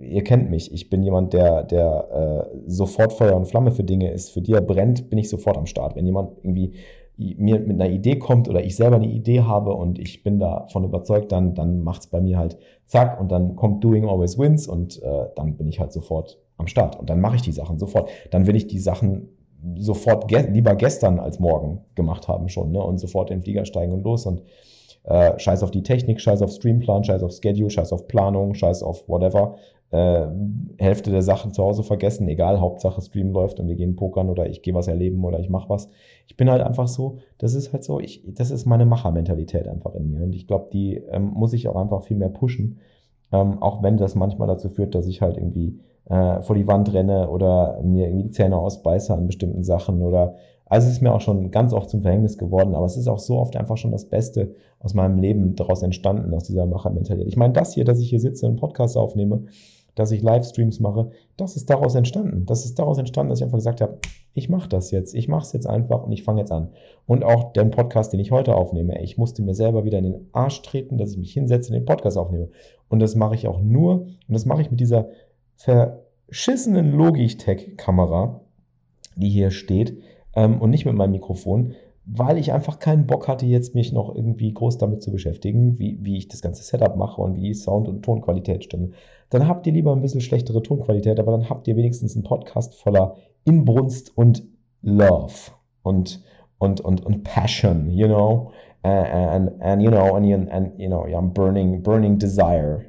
ihr kennt mich, ich bin jemand, der, der äh, sofort Feuer und Flamme für Dinge ist. Für die er brennt, bin ich sofort am Start. Wenn jemand irgendwie mir mit einer Idee kommt oder ich selber eine Idee habe und ich bin davon überzeugt, dann, dann macht es bei mir halt zack und dann kommt Doing Always Wins und äh, dann bin ich halt sofort am Start und dann mache ich die Sachen sofort. Dann will ich die Sachen sofort ge lieber gestern als morgen gemacht haben schon ne? und sofort in den Flieger steigen und los und äh, scheiß auf die Technik, scheiß auf Streamplan, scheiß auf Schedule, scheiß auf Planung, scheiß auf whatever äh, Hälfte der Sachen zu Hause vergessen, egal, Hauptsache Stream läuft und wir gehen pokern oder ich gehe was erleben oder ich mache was. Ich bin halt einfach so, das ist halt so, ich, das ist meine Machermentalität einfach in mir und ich glaube, die ähm, muss ich auch einfach viel mehr pushen, ähm, auch wenn das manchmal dazu führt, dass ich halt irgendwie äh, vor die Wand renne oder mir irgendwie die Zähne ausbeiße an bestimmten Sachen oder also es ist mir auch schon ganz oft zum Verhängnis geworden, aber es ist auch so oft einfach schon das Beste aus meinem Leben daraus entstanden, aus dieser Machermentalität. Ich meine, das hier, dass ich hier sitze und einen Podcast aufnehme, dass ich Livestreams mache, das ist daraus entstanden. Das ist daraus entstanden, dass ich einfach gesagt habe, ich mache das jetzt, ich mache es jetzt einfach und ich fange jetzt an. Und auch den Podcast, den ich heute aufnehme, ich musste mir selber wieder in den Arsch treten, dass ich mich hinsetze und den Podcast aufnehme. Und das mache ich auch nur, und das mache ich mit dieser verschissenen Logitech-Kamera, die hier steht, ähm, und nicht mit meinem Mikrofon, weil ich einfach keinen Bock hatte, jetzt mich noch irgendwie groß damit zu beschäftigen, wie, wie ich das ganze Setup mache und wie Sound- und Tonqualität stimmen. Dann habt ihr lieber ein bisschen schlechtere Tonqualität, aber dann habt ihr wenigstens einen Podcast voller Inbrunst und Love und, und, und, und Passion, you know, and, and, you know, and, and you know, yeah, burning, burning desire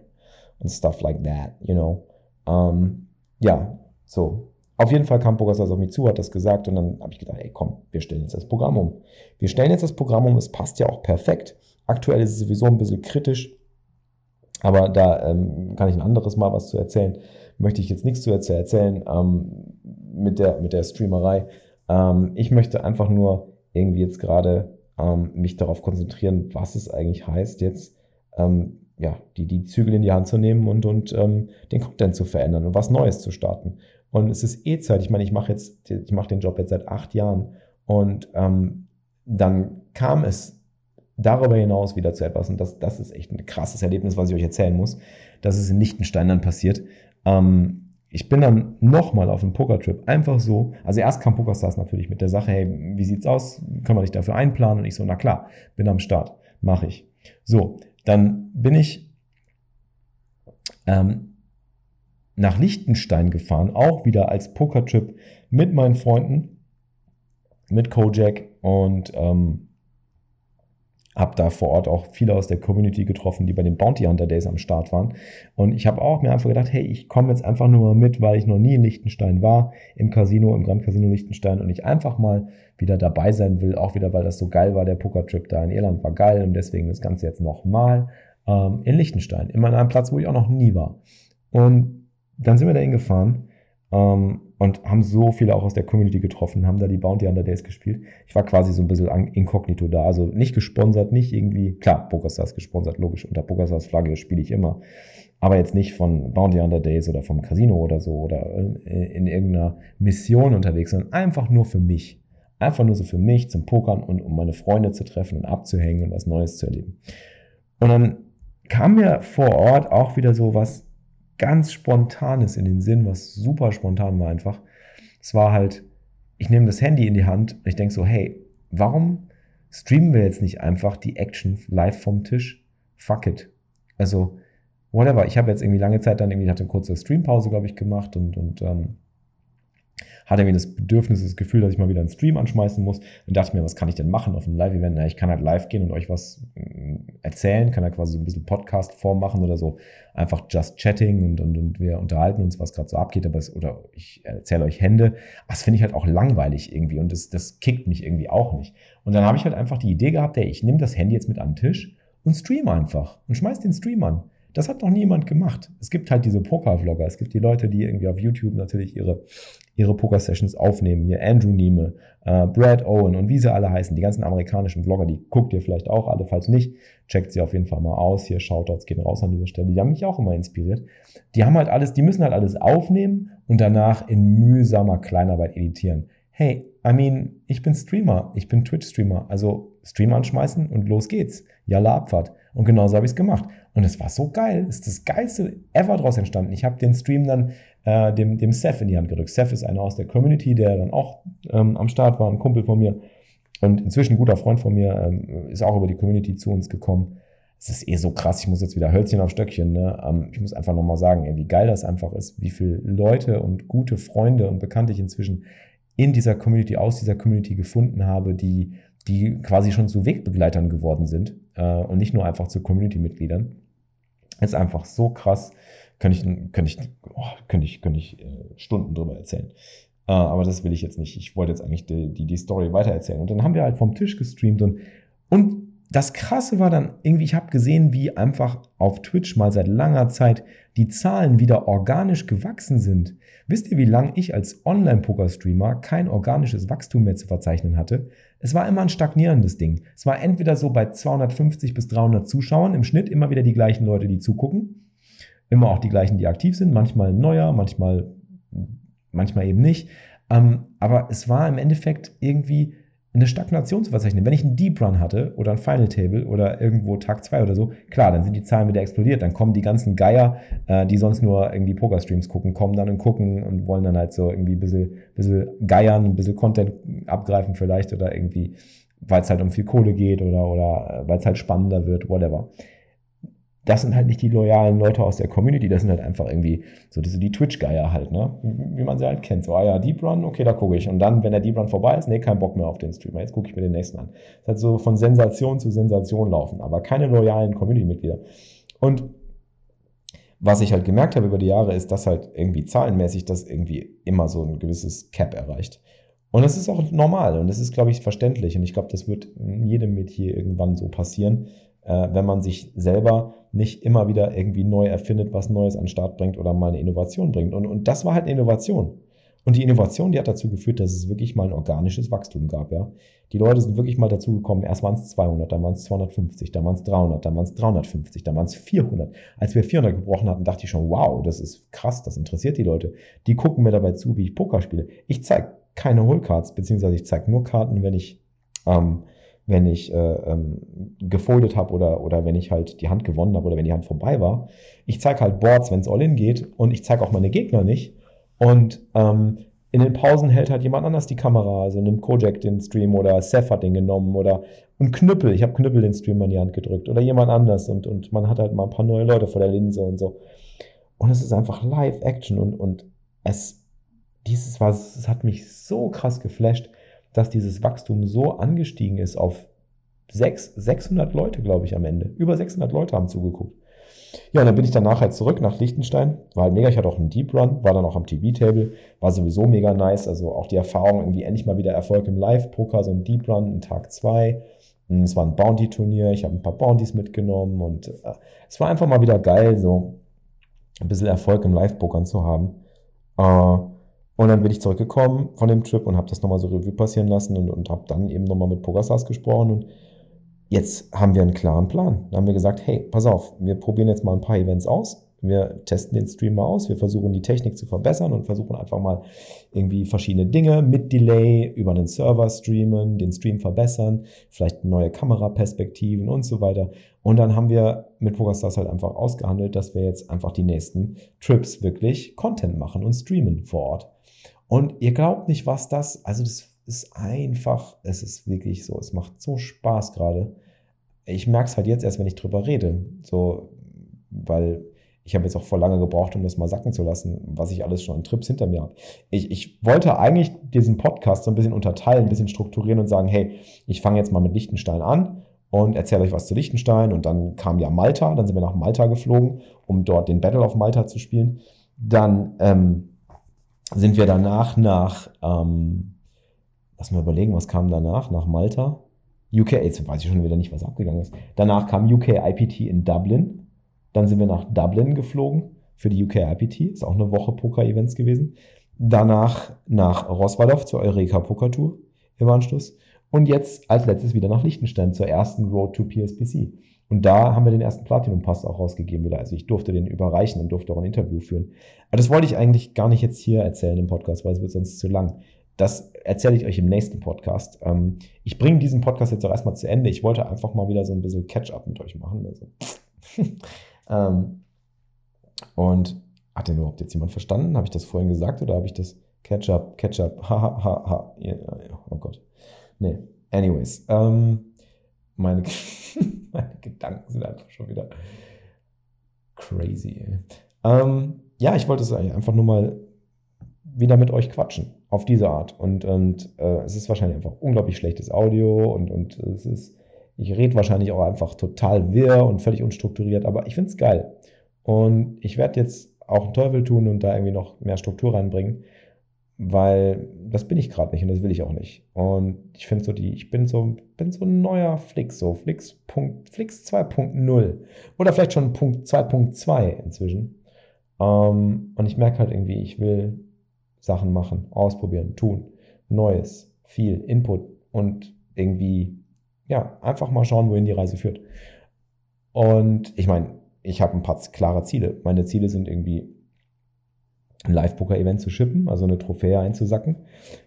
and stuff like that, you know. Um, ja, so, auf jeden Fall kam mich zu, hat das gesagt und dann habe ich gedacht, ey komm, wir stellen jetzt das Programm um. Wir stellen jetzt das Programm um, es passt ja auch perfekt. Aktuell ist es sowieso ein bisschen kritisch, aber da ähm, kann ich ein anderes Mal was zu erzählen. Möchte ich jetzt nichts zu erzählen ähm, mit, der, mit der Streamerei. Ähm, ich möchte einfach nur irgendwie jetzt gerade ähm, mich darauf konzentrieren, was es eigentlich heißt, jetzt ähm, ja, die, die Zügel in die Hand zu nehmen und, und ähm, den Content zu verändern und was Neues zu starten. Und es ist eh Zeit. Ich meine, ich mache jetzt, ich mache den Job jetzt seit acht Jahren und ähm, dann kam es darüber hinaus wieder zu etwas, und das, das ist echt ein krasses Erlebnis, was ich euch erzählen muss, dass es in Liechtenstein dann passiert. Ähm, ich bin dann nochmal auf einem Pokertrip, einfach so. Also erst kam PokerStars natürlich mit der Sache, hey, wie sieht's aus? Können wir dich dafür einplanen? Und ich so, na klar, bin am Start, mache ich. So, dann bin ich ähm, nach Liechtenstein gefahren, auch wieder als Pokertrip mit meinen Freunden, mit Kojak und ähm, habe da vor Ort auch viele aus der Community getroffen, die bei den Bounty Hunter Days am Start waren. Und ich habe auch mir einfach gedacht, hey, ich komme jetzt einfach nur mal mit, weil ich noch nie in Liechtenstein war, im Casino, im Grand Casino Liechtenstein und ich einfach mal wieder dabei sein will, auch wieder, weil das so geil war, der Pokertrip da in Irland war geil und deswegen das Ganze jetzt nochmal ähm, in Liechtenstein, immer an einem Platz, wo ich auch noch nie war. Und dann sind wir da hingefahren ähm, und haben so viele auch aus der Community getroffen, haben da die Bounty Under Days gespielt. Ich war quasi so ein bisschen inkognito da, also nicht gesponsert, nicht irgendwie, klar, PokerStars gesponsert, logisch, unter PokerStars Flagge spiele ich immer, aber jetzt nicht von Bounty Under Days oder vom Casino oder so oder in, in irgendeiner Mission unterwegs, sondern einfach nur für mich. Einfach nur so für mich zum Pokern und um meine Freunde zu treffen und abzuhängen und was Neues zu erleben. Und dann kam mir vor Ort auch wieder so was ganz Spontanes in den Sinn, was super spontan war einfach. Es war halt, ich nehme das Handy in die Hand und ich denke so, hey, warum streamen wir jetzt nicht einfach die Action live vom Tisch? Fuck it. Also, whatever. Ich habe jetzt irgendwie lange Zeit dann irgendwie, hatte eine kurze Streampause, glaube ich, gemacht und, und ähm, hatte irgendwie das Bedürfnis, das Gefühl, dass ich mal wieder einen Stream anschmeißen muss und dachte mir, was kann ich denn machen auf einem Live-Event? Na, ich kann halt live gehen und euch was mm, erzählen, kann halt quasi so ein bisschen Podcast-Form machen oder so. Einfach just chatting und, und, und wir unterhalten uns, was gerade so abgeht, aber es, oder ich erzähle euch Hände. Das finde ich halt auch langweilig irgendwie und das, das kickt mich irgendwie auch nicht. Und dann habe ich halt einfach die Idee gehabt, ey, ich nehme das Handy jetzt mit an den Tisch und stream einfach und schmeiß den Stream an. Das hat noch niemand gemacht. Es gibt halt diese Poker-Vlogger. Es gibt die Leute, die irgendwie auf YouTube natürlich ihre, ihre Poker-Sessions aufnehmen. Hier Andrew Nieme, äh, Brad Owen und wie sie alle heißen. Die ganzen amerikanischen Vlogger, die guckt ihr vielleicht auch alle. Falls nicht, checkt sie auf jeden Fall mal aus. Hier Shoutouts gehen raus an dieser Stelle. Die haben mich auch immer inspiriert. Die haben halt alles, die müssen halt alles aufnehmen und danach in mühsamer Kleinarbeit editieren. Hey, I mean, ich bin Streamer. Ich bin Twitch-Streamer. Also Stream anschmeißen und los geht's. Jalla Abfahrt. Und genauso habe ich es gemacht. Und es war so geil. Es ist das geilste ever draus entstanden. Ich habe den Stream dann äh, dem, dem Seth in die Hand gedrückt. Seth ist einer aus der Community, der dann auch ähm, am Start war, ein Kumpel von mir. Und inzwischen ein guter Freund von mir, ähm, ist auch über die Community zu uns gekommen. Es ist eh so krass, ich muss jetzt wieder Hölzchen auf Stöckchen. Ne? Ähm, ich muss einfach nochmal sagen, ey, wie geil das einfach ist, wie viele Leute und gute Freunde und Bekannte ich inzwischen in dieser Community, aus dieser Community gefunden habe, die, die quasi schon zu Wegbegleitern geworden sind äh, und nicht nur einfach zu Community-Mitgliedern. Ist einfach so krass. Könnte ich, könnte ich, oh, könnte ich, könnte ich äh, Stunden drüber erzählen. Äh, aber das will ich jetzt nicht. Ich wollte jetzt eigentlich die, die, die Story weitererzählen. Und dann haben wir halt vom Tisch gestreamt und, und das Krasse war dann irgendwie, ich habe gesehen, wie einfach auf Twitch mal seit langer Zeit die Zahlen wieder organisch gewachsen sind. Wisst ihr, wie lange ich als Online-Poker-Streamer kein organisches Wachstum mehr zu verzeichnen hatte? Es war immer ein stagnierendes Ding. Es war entweder so bei 250 bis 300 Zuschauern im Schnitt immer wieder die gleichen Leute, die zugucken. Immer auch die gleichen, die aktiv sind. Manchmal neuer, manchmal, manchmal eben nicht. Ähm, aber es war im Endeffekt irgendwie eine Stagnation zu verzeichnen. Wenn ich einen Deep Run hatte oder ein Final Table oder irgendwo Tag 2 oder so, klar, dann sind die Zahlen wieder explodiert. Dann kommen die ganzen Geier, äh, die sonst nur irgendwie Poker-Streams gucken, kommen dann und gucken und wollen dann halt so irgendwie ein bisschen, bisschen geiern, ein bisschen Content abgreifen vielleicht oder irgendwie, weil es halt um viel Kohle geht oder, oder äh, weil es halt spannender wird, whatever das sind halt nicht die loyalen Leute aus der Community, das sind halt einfach irgendwie so diese die Twitch-Geier halt, ne? Wie man sie halt kennt. So, ah ja, Deep Run, okay, da gucke ich. Und dann, wenn der Deep Run vorbei ist, nee, kein Bock mehr auf den Streamer. Jetzt gucke ich mir den nächsten an. Das ist halt so von Sensation zu Sensation laufen, aber keine loyalen Community-Mitglieder. Und was ich halt gemerkt habe über die Jahre, ist, dass halt irgendwie zahlenmäßig das irgendwie immer so ein gewisses Cap erreicht. Und das ist auch normal und das ist, glaube ich, verständlich. Und ich glaube, das wird jedem Metier irgendwann so passieren, äh, wenn man sich selber nicht immer wieder irgendwie neu erfindet, was Neues an den Start bringt oder mal eine Innovation bringt. Und, und das war halt eine Innovation. Und die Innovation, die hat dazu geführt, dass es wirklich mal ein organisches Wachstum gab. Ja? Die Leute sind wirklich mal dazu gekommen, erst waren es 200, dann waren es 250, dann waren es 300, dann waren es 350, dann waren es 400. Als wir 400 gebrochen hatten, dachte ich schon, wow, das ist krass, das interessiert die Leute. Die gucken mir dabei zu, wie ich Poker spiele. Ich zeige keine Holecards, beziehungsweise ich zeige nur Karten, wenn ich ähm, wenn ich äh, ähm, gefoldet habe oder, oder wenn ich halt die Hand gewonnen habe oder wenn die Hand vorbei war. Ich zeige halt Boards, wenn es All-In geht und ich zeige auch meine Gegner nicht. Und ähm, in den Pausen hält halt jemand anders die Kamera, also nimmt Kojak den Stream oder Seth hat den genommen oder ein Knüppel, ich habe Knüppel den Stream an die Hand gedrückt oder jemand anders und, und man hat halt mal ein paar neue Leute vor der Linse und so. Und es ist einfach Live-Action und, und es, dieses war, es hat mich so krass geflasht, dass dieses Wachstum so angestiegen ist auf 6, 600 Leute, glaube ich, am Ende. Über 600 Leute haben zugeguckt. Ja, und dann bin ich danach halt zurück nach Liechtenstein. War halt mega. Ich hatte auch einen Deep Run, war dann auch am TV-Table. War sowieso mega nice. Also auch die Erfahrung, irgendwie endlich mal wieder Erfolg im Live-Poker, so ein Deep Run, ein Tag zwei. Hm, es war ein Bounty-Turnier. Ich habe ein paar Bounties mitgenommen und äh, es war einfach mal wieder geil, so ein bisschen Erfolg im Live-Pokern zu haben. Äh, und dann bin ich zurückgekommen von dem Trip und habe das nochmal so Revue passieren lassen und, und habe dann eben nochmal mit PokerStars gesprochen und Jetzt haben wir einen klaren Plan. Da haben wir gesagt, hey, pass auf, wir probieren jetzt mal ein paar Events aus. Wir testen den Stream mal aus. Wir versuchen die Technik zu verbessern und versuchen einfach mal irgendwie verschiedene Dinge mit Delay über einen Server streamen, den Stream verbessern, vielleicht neue Kameraperspektiven und so weiter. Und dann haben wir mit PokerStars halt einfach ausgehandelt, dass wir jetzt einfach die nächsten Trips wirklich Content machen und streamen vor Ort. Und ihr glaubt nicht, was das, also das ist einfach, es ist wirklich so, es macht so Spaß gerade ich merke es halt jetzt erst, wenn ich drüber rede. So, weil ich habe jetzt auch vor lange gebraucht, um das mal sacken zu lassen, was ich alles schon an Trips hinter mir habe. Ich, ich wollte eigentlich diesen Podcast so ein bisschen unterteilen, ein bisschen strukturieren und sagen, hey, ich fange jetzt mal mit Liechtenstein an und erzähle euch was zu Liechtenstein. Und dann kam ja Malta, dann sind wir nach Malta geflogen, um dort den Battle of Malta zu spielen. Dann ähm, sind wir danach nach, ähm, lass mal überlegen, was kam danach, nach Malta. UK, jetzt weiß ich schon wieder nicht, was abgegangen ist. Danach kam UK IPT in Dublin. Dann sind wir nach Dublin geflogen für die UK IPT. Ist auch eine Woche Poker-Events gewesen. Danach nach Roswaldorf zur Eureka Poker Tour im Anschluss. Und jetzt als letztes wieder nach Liechtenstein zur ersten Road to PSPC. Und da haben wir den ersten Platinum-Pass auch rausgegeben wieder. Also ich durfte den überreichen und durfte auch ein Interview führen. Aber das wollte ich eigentlich gar nicht jetzt hier erzählen im Podcast, weil es wird sonst zu lang. Das erzähle ich euch im nächsten Podcast. Ähm, ich bringe diesen Podcast jetzt auch erstmal zu Ende. Ich wollte einfach mal wieder so ein bisschen Catch-up mit euch machen. Also. ähm, und hat denn überhaupt jetzt jemand verstanden? Habe ich das vorhin gesagt oder habe ich das Catch-up, Catch-up, ha, ha, ha, ha. Oh Gott. Nee, anyways. Ähm, meine, meine Gedanken sind einfach schon wieder crazy. Ähm, ja, ich wollte es einfach nur mal wieder mit euch quatschen auf diese Art. Und, und äh, es ist wahrscheinlich einfach unglaublich schlechtes Audio und, und es ist, ich rede wahrscheinlich auch einfach total wirr und völlig unstrukturiert, aber ich finde es geil. Und ich werde jetzt auch einen Teufel tun und da irgendwie noch mehr Struktur reinbringen, weil das bin ich gerade nicht und das will ich auch nicht. Und ich finde so die, ich bin so, bin so ein neuer Flix, so Flix, Flix 2.0 oder vielleicht schon Punkt 2.2 inzwischen. Ähm, und ich merke halt irgendwie, ich will Sachen machen, ausprobieren, tun, Neues, viel Input und irgendwie, ja, einfach mal schauen, wohin die Reise führt. Und ich meine, ich habe ein paar klare Ziele. Meine Ziele sind irgendwie ein Live-Poker-Event zu shippen, also eine Trophäe einzusacken.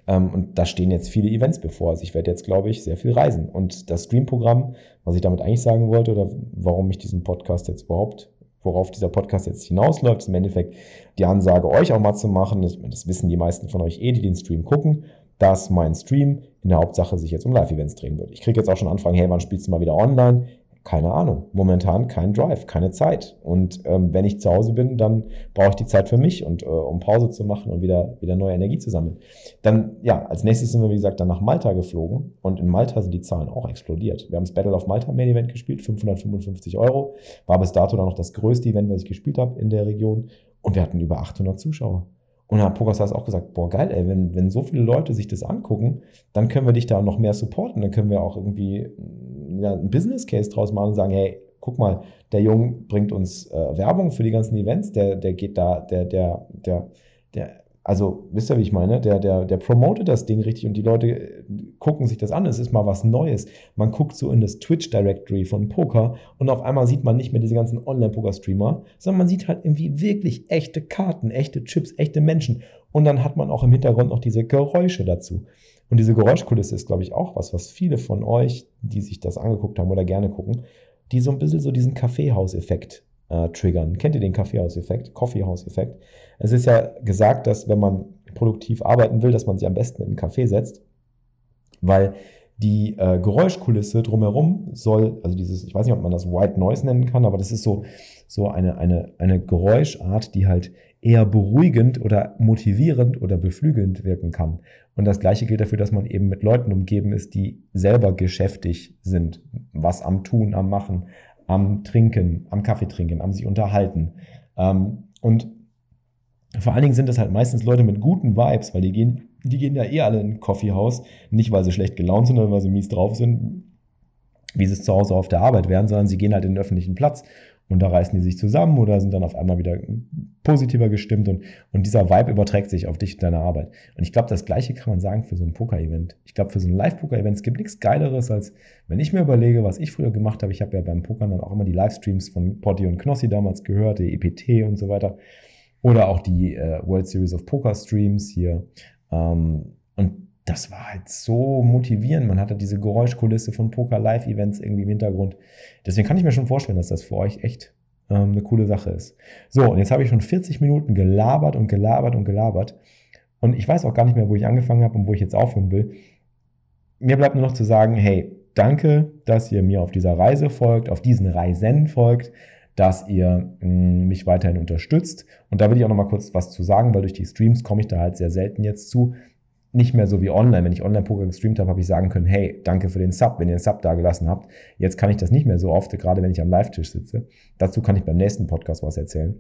Ähm, und da stehen jetzt viele Events bevor. Also ich werde jetzt, glaube ich, sehr viel reisen. Und das Stream-Programm, was ich damit eigentlich sagen wollte oder warum ich diesen Podcast jetzt überhaupt worauf dieser Podcast jetzt hinausläuft, ist im Endeffekt die Ansage, euch auch mal zu machen. Das, das wissen die meisten von euch eh, die den Stream gucken, dass mein Stream in der Hauptsache sich jetzt um Live-Events drehen wird. Ich kriege jetzt auch schon Anfragen, hey, wann spielst du mal wieder online? Keine Ahnung. Momentan kein Drive, keine Zeit. Und ähm, wenn ich zu Hause bin, dann brauche ich die Zeit für mich und äh, um Pause zu machen und wieder, wieder neue Energie zu sammeln. Dann, ja, als nächstes sind wir, wie gesagt, dann nach Malta geflogen und in Malta sind die Zahlen auch explodiert. Wir haben das Battle of Malta Main Event gespielt, 555 Euro. War bis dato dann noch das größte Event, was ich gespielt habe in der Region. Und wir hatten über 800 Zuschauer. Und dann hat Pokerstars auch gesagt, boah, geil, ey, wenn, wenn so viele Leute sich das angucken, dann können wir dich da noch mehr supporten. Dann können wir auch irgendwie ja, einen Business Case draus machen und sagen, hey, guck mal, der Junge bringt uns äh, Werbung für die ganzen Events, der, der geht da, der, der, der, der also, wisst ihr, wie ich meine? Der, der, der promotet das Ding richtig und die Leute äh, gucken sich das an. Es ist mal was Neues. Man guckt so in das Twitch-Directory von Poker und auf einmal sieht man nicht mehr diese ganzen Online-Poker-Streamer, sondern man sieht halt irgendwie wirklich echte Karten, echte Chips, echte Menschen. Und dann hat man auch im Hintergrund noch diese Geräusche dazu. Und diese Geräuschkulisse ist, glaube ich, auch was, was viele von euch, die sich das angeguckt haben oder gerne gucken, die so ein bisschen so diesen Kaffeehauseffekt äh, triggern. Kennt ihr den Kaffeehauseffekt, Coffeehouse-Effekt? Es ist ja gesagt, dass wenn man produktiv arbeiten will, dass man sich am besten in einen Café setzt, weil die äh, Geräuschkulisse drumherum soll, also dieses, ich weiß nicht, ob man das White Noise nennen kann, aber das ist so, so eine, eine, eine Geräuschart, die halt eher beruhigend oder motivierend oder beflügelnd wirken kann. Und das gleiche gilt dafür, dass man eben mit Leuten umgeben ist, die selber geschäftig sind, was am Tun, am Machen, am Trinken, am Kaffee trinken, am sich unterhalten. Ähm, und vor allen Dingen sind das halt meistens Leute mit guten Vibes, weil die gehen, die gehen ja eh alle in ein Coffeehaus, nicht weil sie schlecht gelaunt sind oder weil sie mies drauf sind, wie sie es zu Hause auf der Arbeit wären, sondern sie gehen halt in den öffentlichen Platz und da reißen die sich zusammen oder sind dann auf einmal wieder positiver gestimmt und, und dieser Vibe überträgt sich auf dich und deine Arbeit. Und ich glaube, das Gleiche kann man sagen für so ein Poker-Event. Ich glaube, für so ein Live-Poker-Event, es gibt nichts Geileres, als wenn ich mir überlege, was ich früher gemacht habe. Ich habe ja beim Pokern dann auch immer die Livestreams von Potti und Knossi damals gehört, die EPT und so weiter. Oder auch die äh, World Series of Poker Streams hier. Ähm, das war halt so motivierend. Man hatte diese Geräuschkulisse von Poker-Live-Events irgendwie im Hintergrund. Deswegen kann ich mir schon vorstellen, dass das für euch echt ähm, eine coole Sache ist. So, und jetzt habe ich schon 40 Minuten gelabert und gelabert und gelabert. Und ich weiß auch gar nicht mehr, wo ich angefangen habe und wo ich jetzt aufhören will. Mir bleibt nur noch zu sagen, hey, danke, dass ihr mir auf dieser Reise folgt, auf diesen Reisen folgt, dass ihr mh, mm, mich weiterhin unterstützt. Und da will ich auch noch mal kurz was zu sagen, weil durch die Streams komme ich da halt sehr selten jetzt zu nicht mehr so wie online. Wenn ich Online-Poker gestreamt habe, habe ich sagen können, hey, danke für den Sub, wenn ihr einen Sub da gelassen habt. Jetzt kann ich das nicht mehr so oft, gerade wenn ich am Live-Tisch sitze. Dazu kann ich beim nächsten Podcast was erzählen.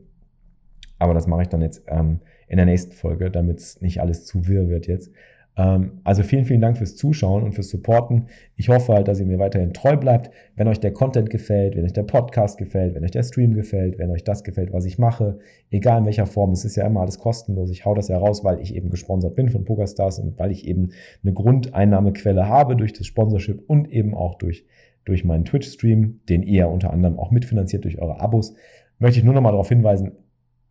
Aber das mache ich dann jetzt ähm, in der nächsten Folge, damit es nicht alles zu wirr wird jetzt. Ähm, also vielen, vielen Dank fürs Zuschauen und fürs Supporten. Ich hoffe halt, dass ihr mir weiterhin treu bleibt. Wenn euch der Content gefällt, wenn euch der Podcast gefällt, wenn euch der Stream gefällt, wenn euch das gefällt, was ich mache, egal in welcher Form, es ist ja immer alles kostenlos. Ich hau das ja raus, weil ich eben gesponsert bin von PokerStars und weil ich eben eine Grundeinnahmequelle habe durch das Sponsorship und eben auch durch, durch meinen Twitch-Stream, den ihr unter anderem auch mitfinanziert durch eure Abos. Möchte ich nur noch mal darauf hinweisen,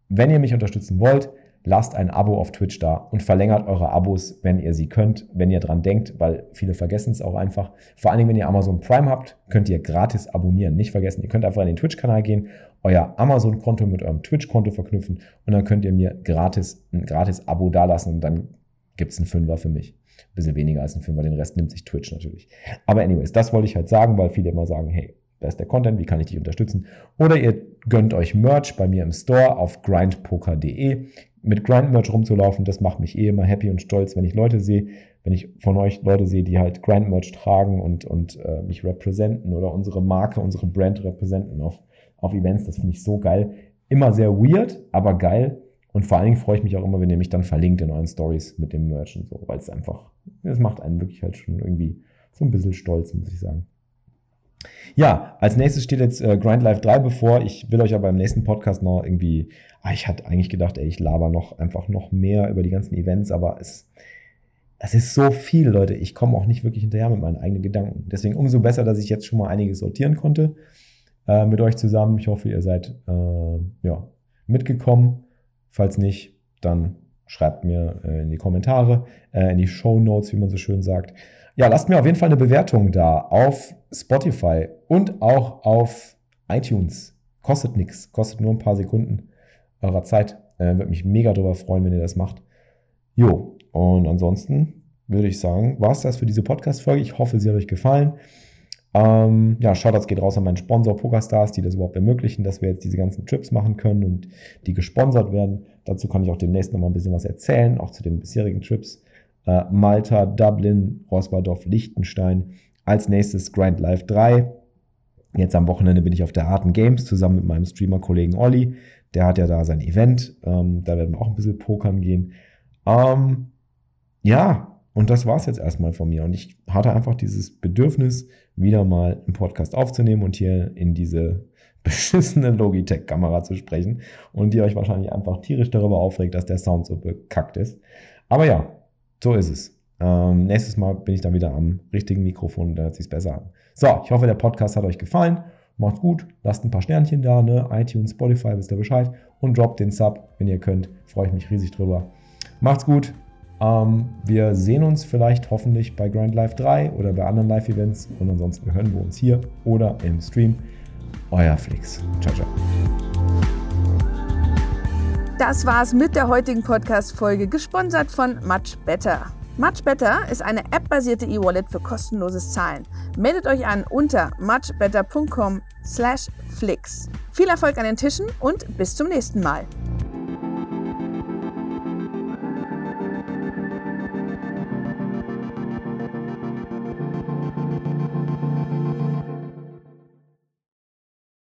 wenn ihr mich unterstützen wollt, lasst ein Abo auf Twitch da und verlängert eure Abos, wenn ihr sie könnt, wenn ihr dran denkt, weil viele vergessen es auch einfach. Vor allen Dingen, wenn ihr Amazon Prime habt, könnt ihr gratis abonnieren. Nicht vergessen, ihr könnt einfach in den Twitch-Kanal gehen, euer Amazon-Konto mit eurem Twitch-Konto verknüpfen und dann könnt ihr mir gratis ein gratis Abo dalassen und dann gibt es einen Fünfer für mich. Ein bisschen weniger als ein Fünfer, den Rest nimmt sich Twitch natürlich. Aber anyways, das wollte ich halt sagen, weil viele immer sagen, hey, da ist der Content, wie kann ich dich unterstützen? Oder ihr gönnt euch Merch bei mir im Store auf grindpoker.de mit Grind Merch rumzulaufen, das macht mich eh immer happy und stolz, wenn ich Leute sehe, wenn ich von euch Leute sehe, die halt Grind Merch tragen und, und äh, mich repräsentieren oder unsere Marke, unsere Brand repräsentieren auf, auf Events. Das finde ich so geil. Immer sehr weird, aber geil. Und vor allen Dingen freue ich mich auch immer, wenn ihr mich dann verlinkt in euren Stories mit dem Merch und so, weil es einfach, es macht einen wirklich halt schon irgendwie so ein bisschen stolz, muss ich sagen. Ja, als nächstes steht jetzt äh, Grind Live 3 bevor. Ich will euch aber im nächsten Podcast noch irgendwie, ah, ich hatte eigentlich gedacht, ey, ich laber noch einfach noch mehr über die ganzen Events, aber es, es ist so viel, Leute. Ich komme auch nicht wirklich hinterher mit meinen eigenen Gedanken. Deswegen umso besser, dass ich jetzt schon mal einiges sortieren konnte äh, mit euch zusammen. Ich hoffe, ihr seid äh, ja, mitgekommen. Falls nicht, dann schreibt mir äh, in die Kommentare, äh, in die Show Notes, wie man so schön sagt. Ja, lasst mir auf jeden Fall eine Bewertung da auf Spotify und auch auf iTunes. Kostet nichts, kostet nur ein paar Sekunden eurer Zeit. Äh, Würde mich mega darüber freuen, wenn ihr das macht. Jo, und ansonsten würde ich sagen, war es das für diese Podcast-Folge. Ich hoffe, sie hat euch gefallen. Ähm, ja, Shoutouts geht raus an meinen Sponsor PokerStars, die das überhaupt ermöglichen, dass wir jetzt diese ganzen Trips machen können und die gesponsert werden. Dazu kann ich auch demnächst noch mal ein bisschen was erzählen, auch zu den bisherigen Trips äh, Malta, Dublin, Rosbardorf, Liechtenstein. Als nächstes Grand Life 3. Jetzt am Wochenende bin ich auf der Arten Games zusammen mit meinem Streamer-Kollegen Olli. Der hat ja da sein Event. Ähm, da werden wir auch ein bisschen pokern gehen. Ähm, ja, und das war es jetzt erstmal von mir. Und ich hatte einfach dieses Bedürfnis, wieder mal einen Podcast aufzunehmen und hier in diese beschissene Logitech-Kamera zu sprechen und die euch wahrscheinlich einfach tierisch darüber aufregt, dass der Sound so bekackt ist. Aber ja, so ist es. Ähm, nächstes Mal bin ich dann wieder am richtigen Mikrofon und dann hört sich besser an. So, ich hoffe, der Podcast hat euch gefallen. Macht's gut, lasst ein paar Sternchen da, ne? iTunes, Spotify, wisst ihr Bescheid. Und droppt den Sub, wenn ihr könnt. Freue ich mich riesig drüber. Macht's gut. Ähm, wir sehen uns vielleicht hoffentlich bei Grind Live 3 oder bei anderen Live-Events. Und ansonsten hören wir uns hier oder im Stream. Euer Flix. Ciao, ciao. Das war's mit der heutigen Podcast-Folge, gesponsert von Much Better. Much Better ist eine App-basierte E-Wallet für kostenloses Zahlen. Meldet euch an unter muchbetter.com/flix. Viel Erfolg an den Tischen und bis zum nächsten Mal.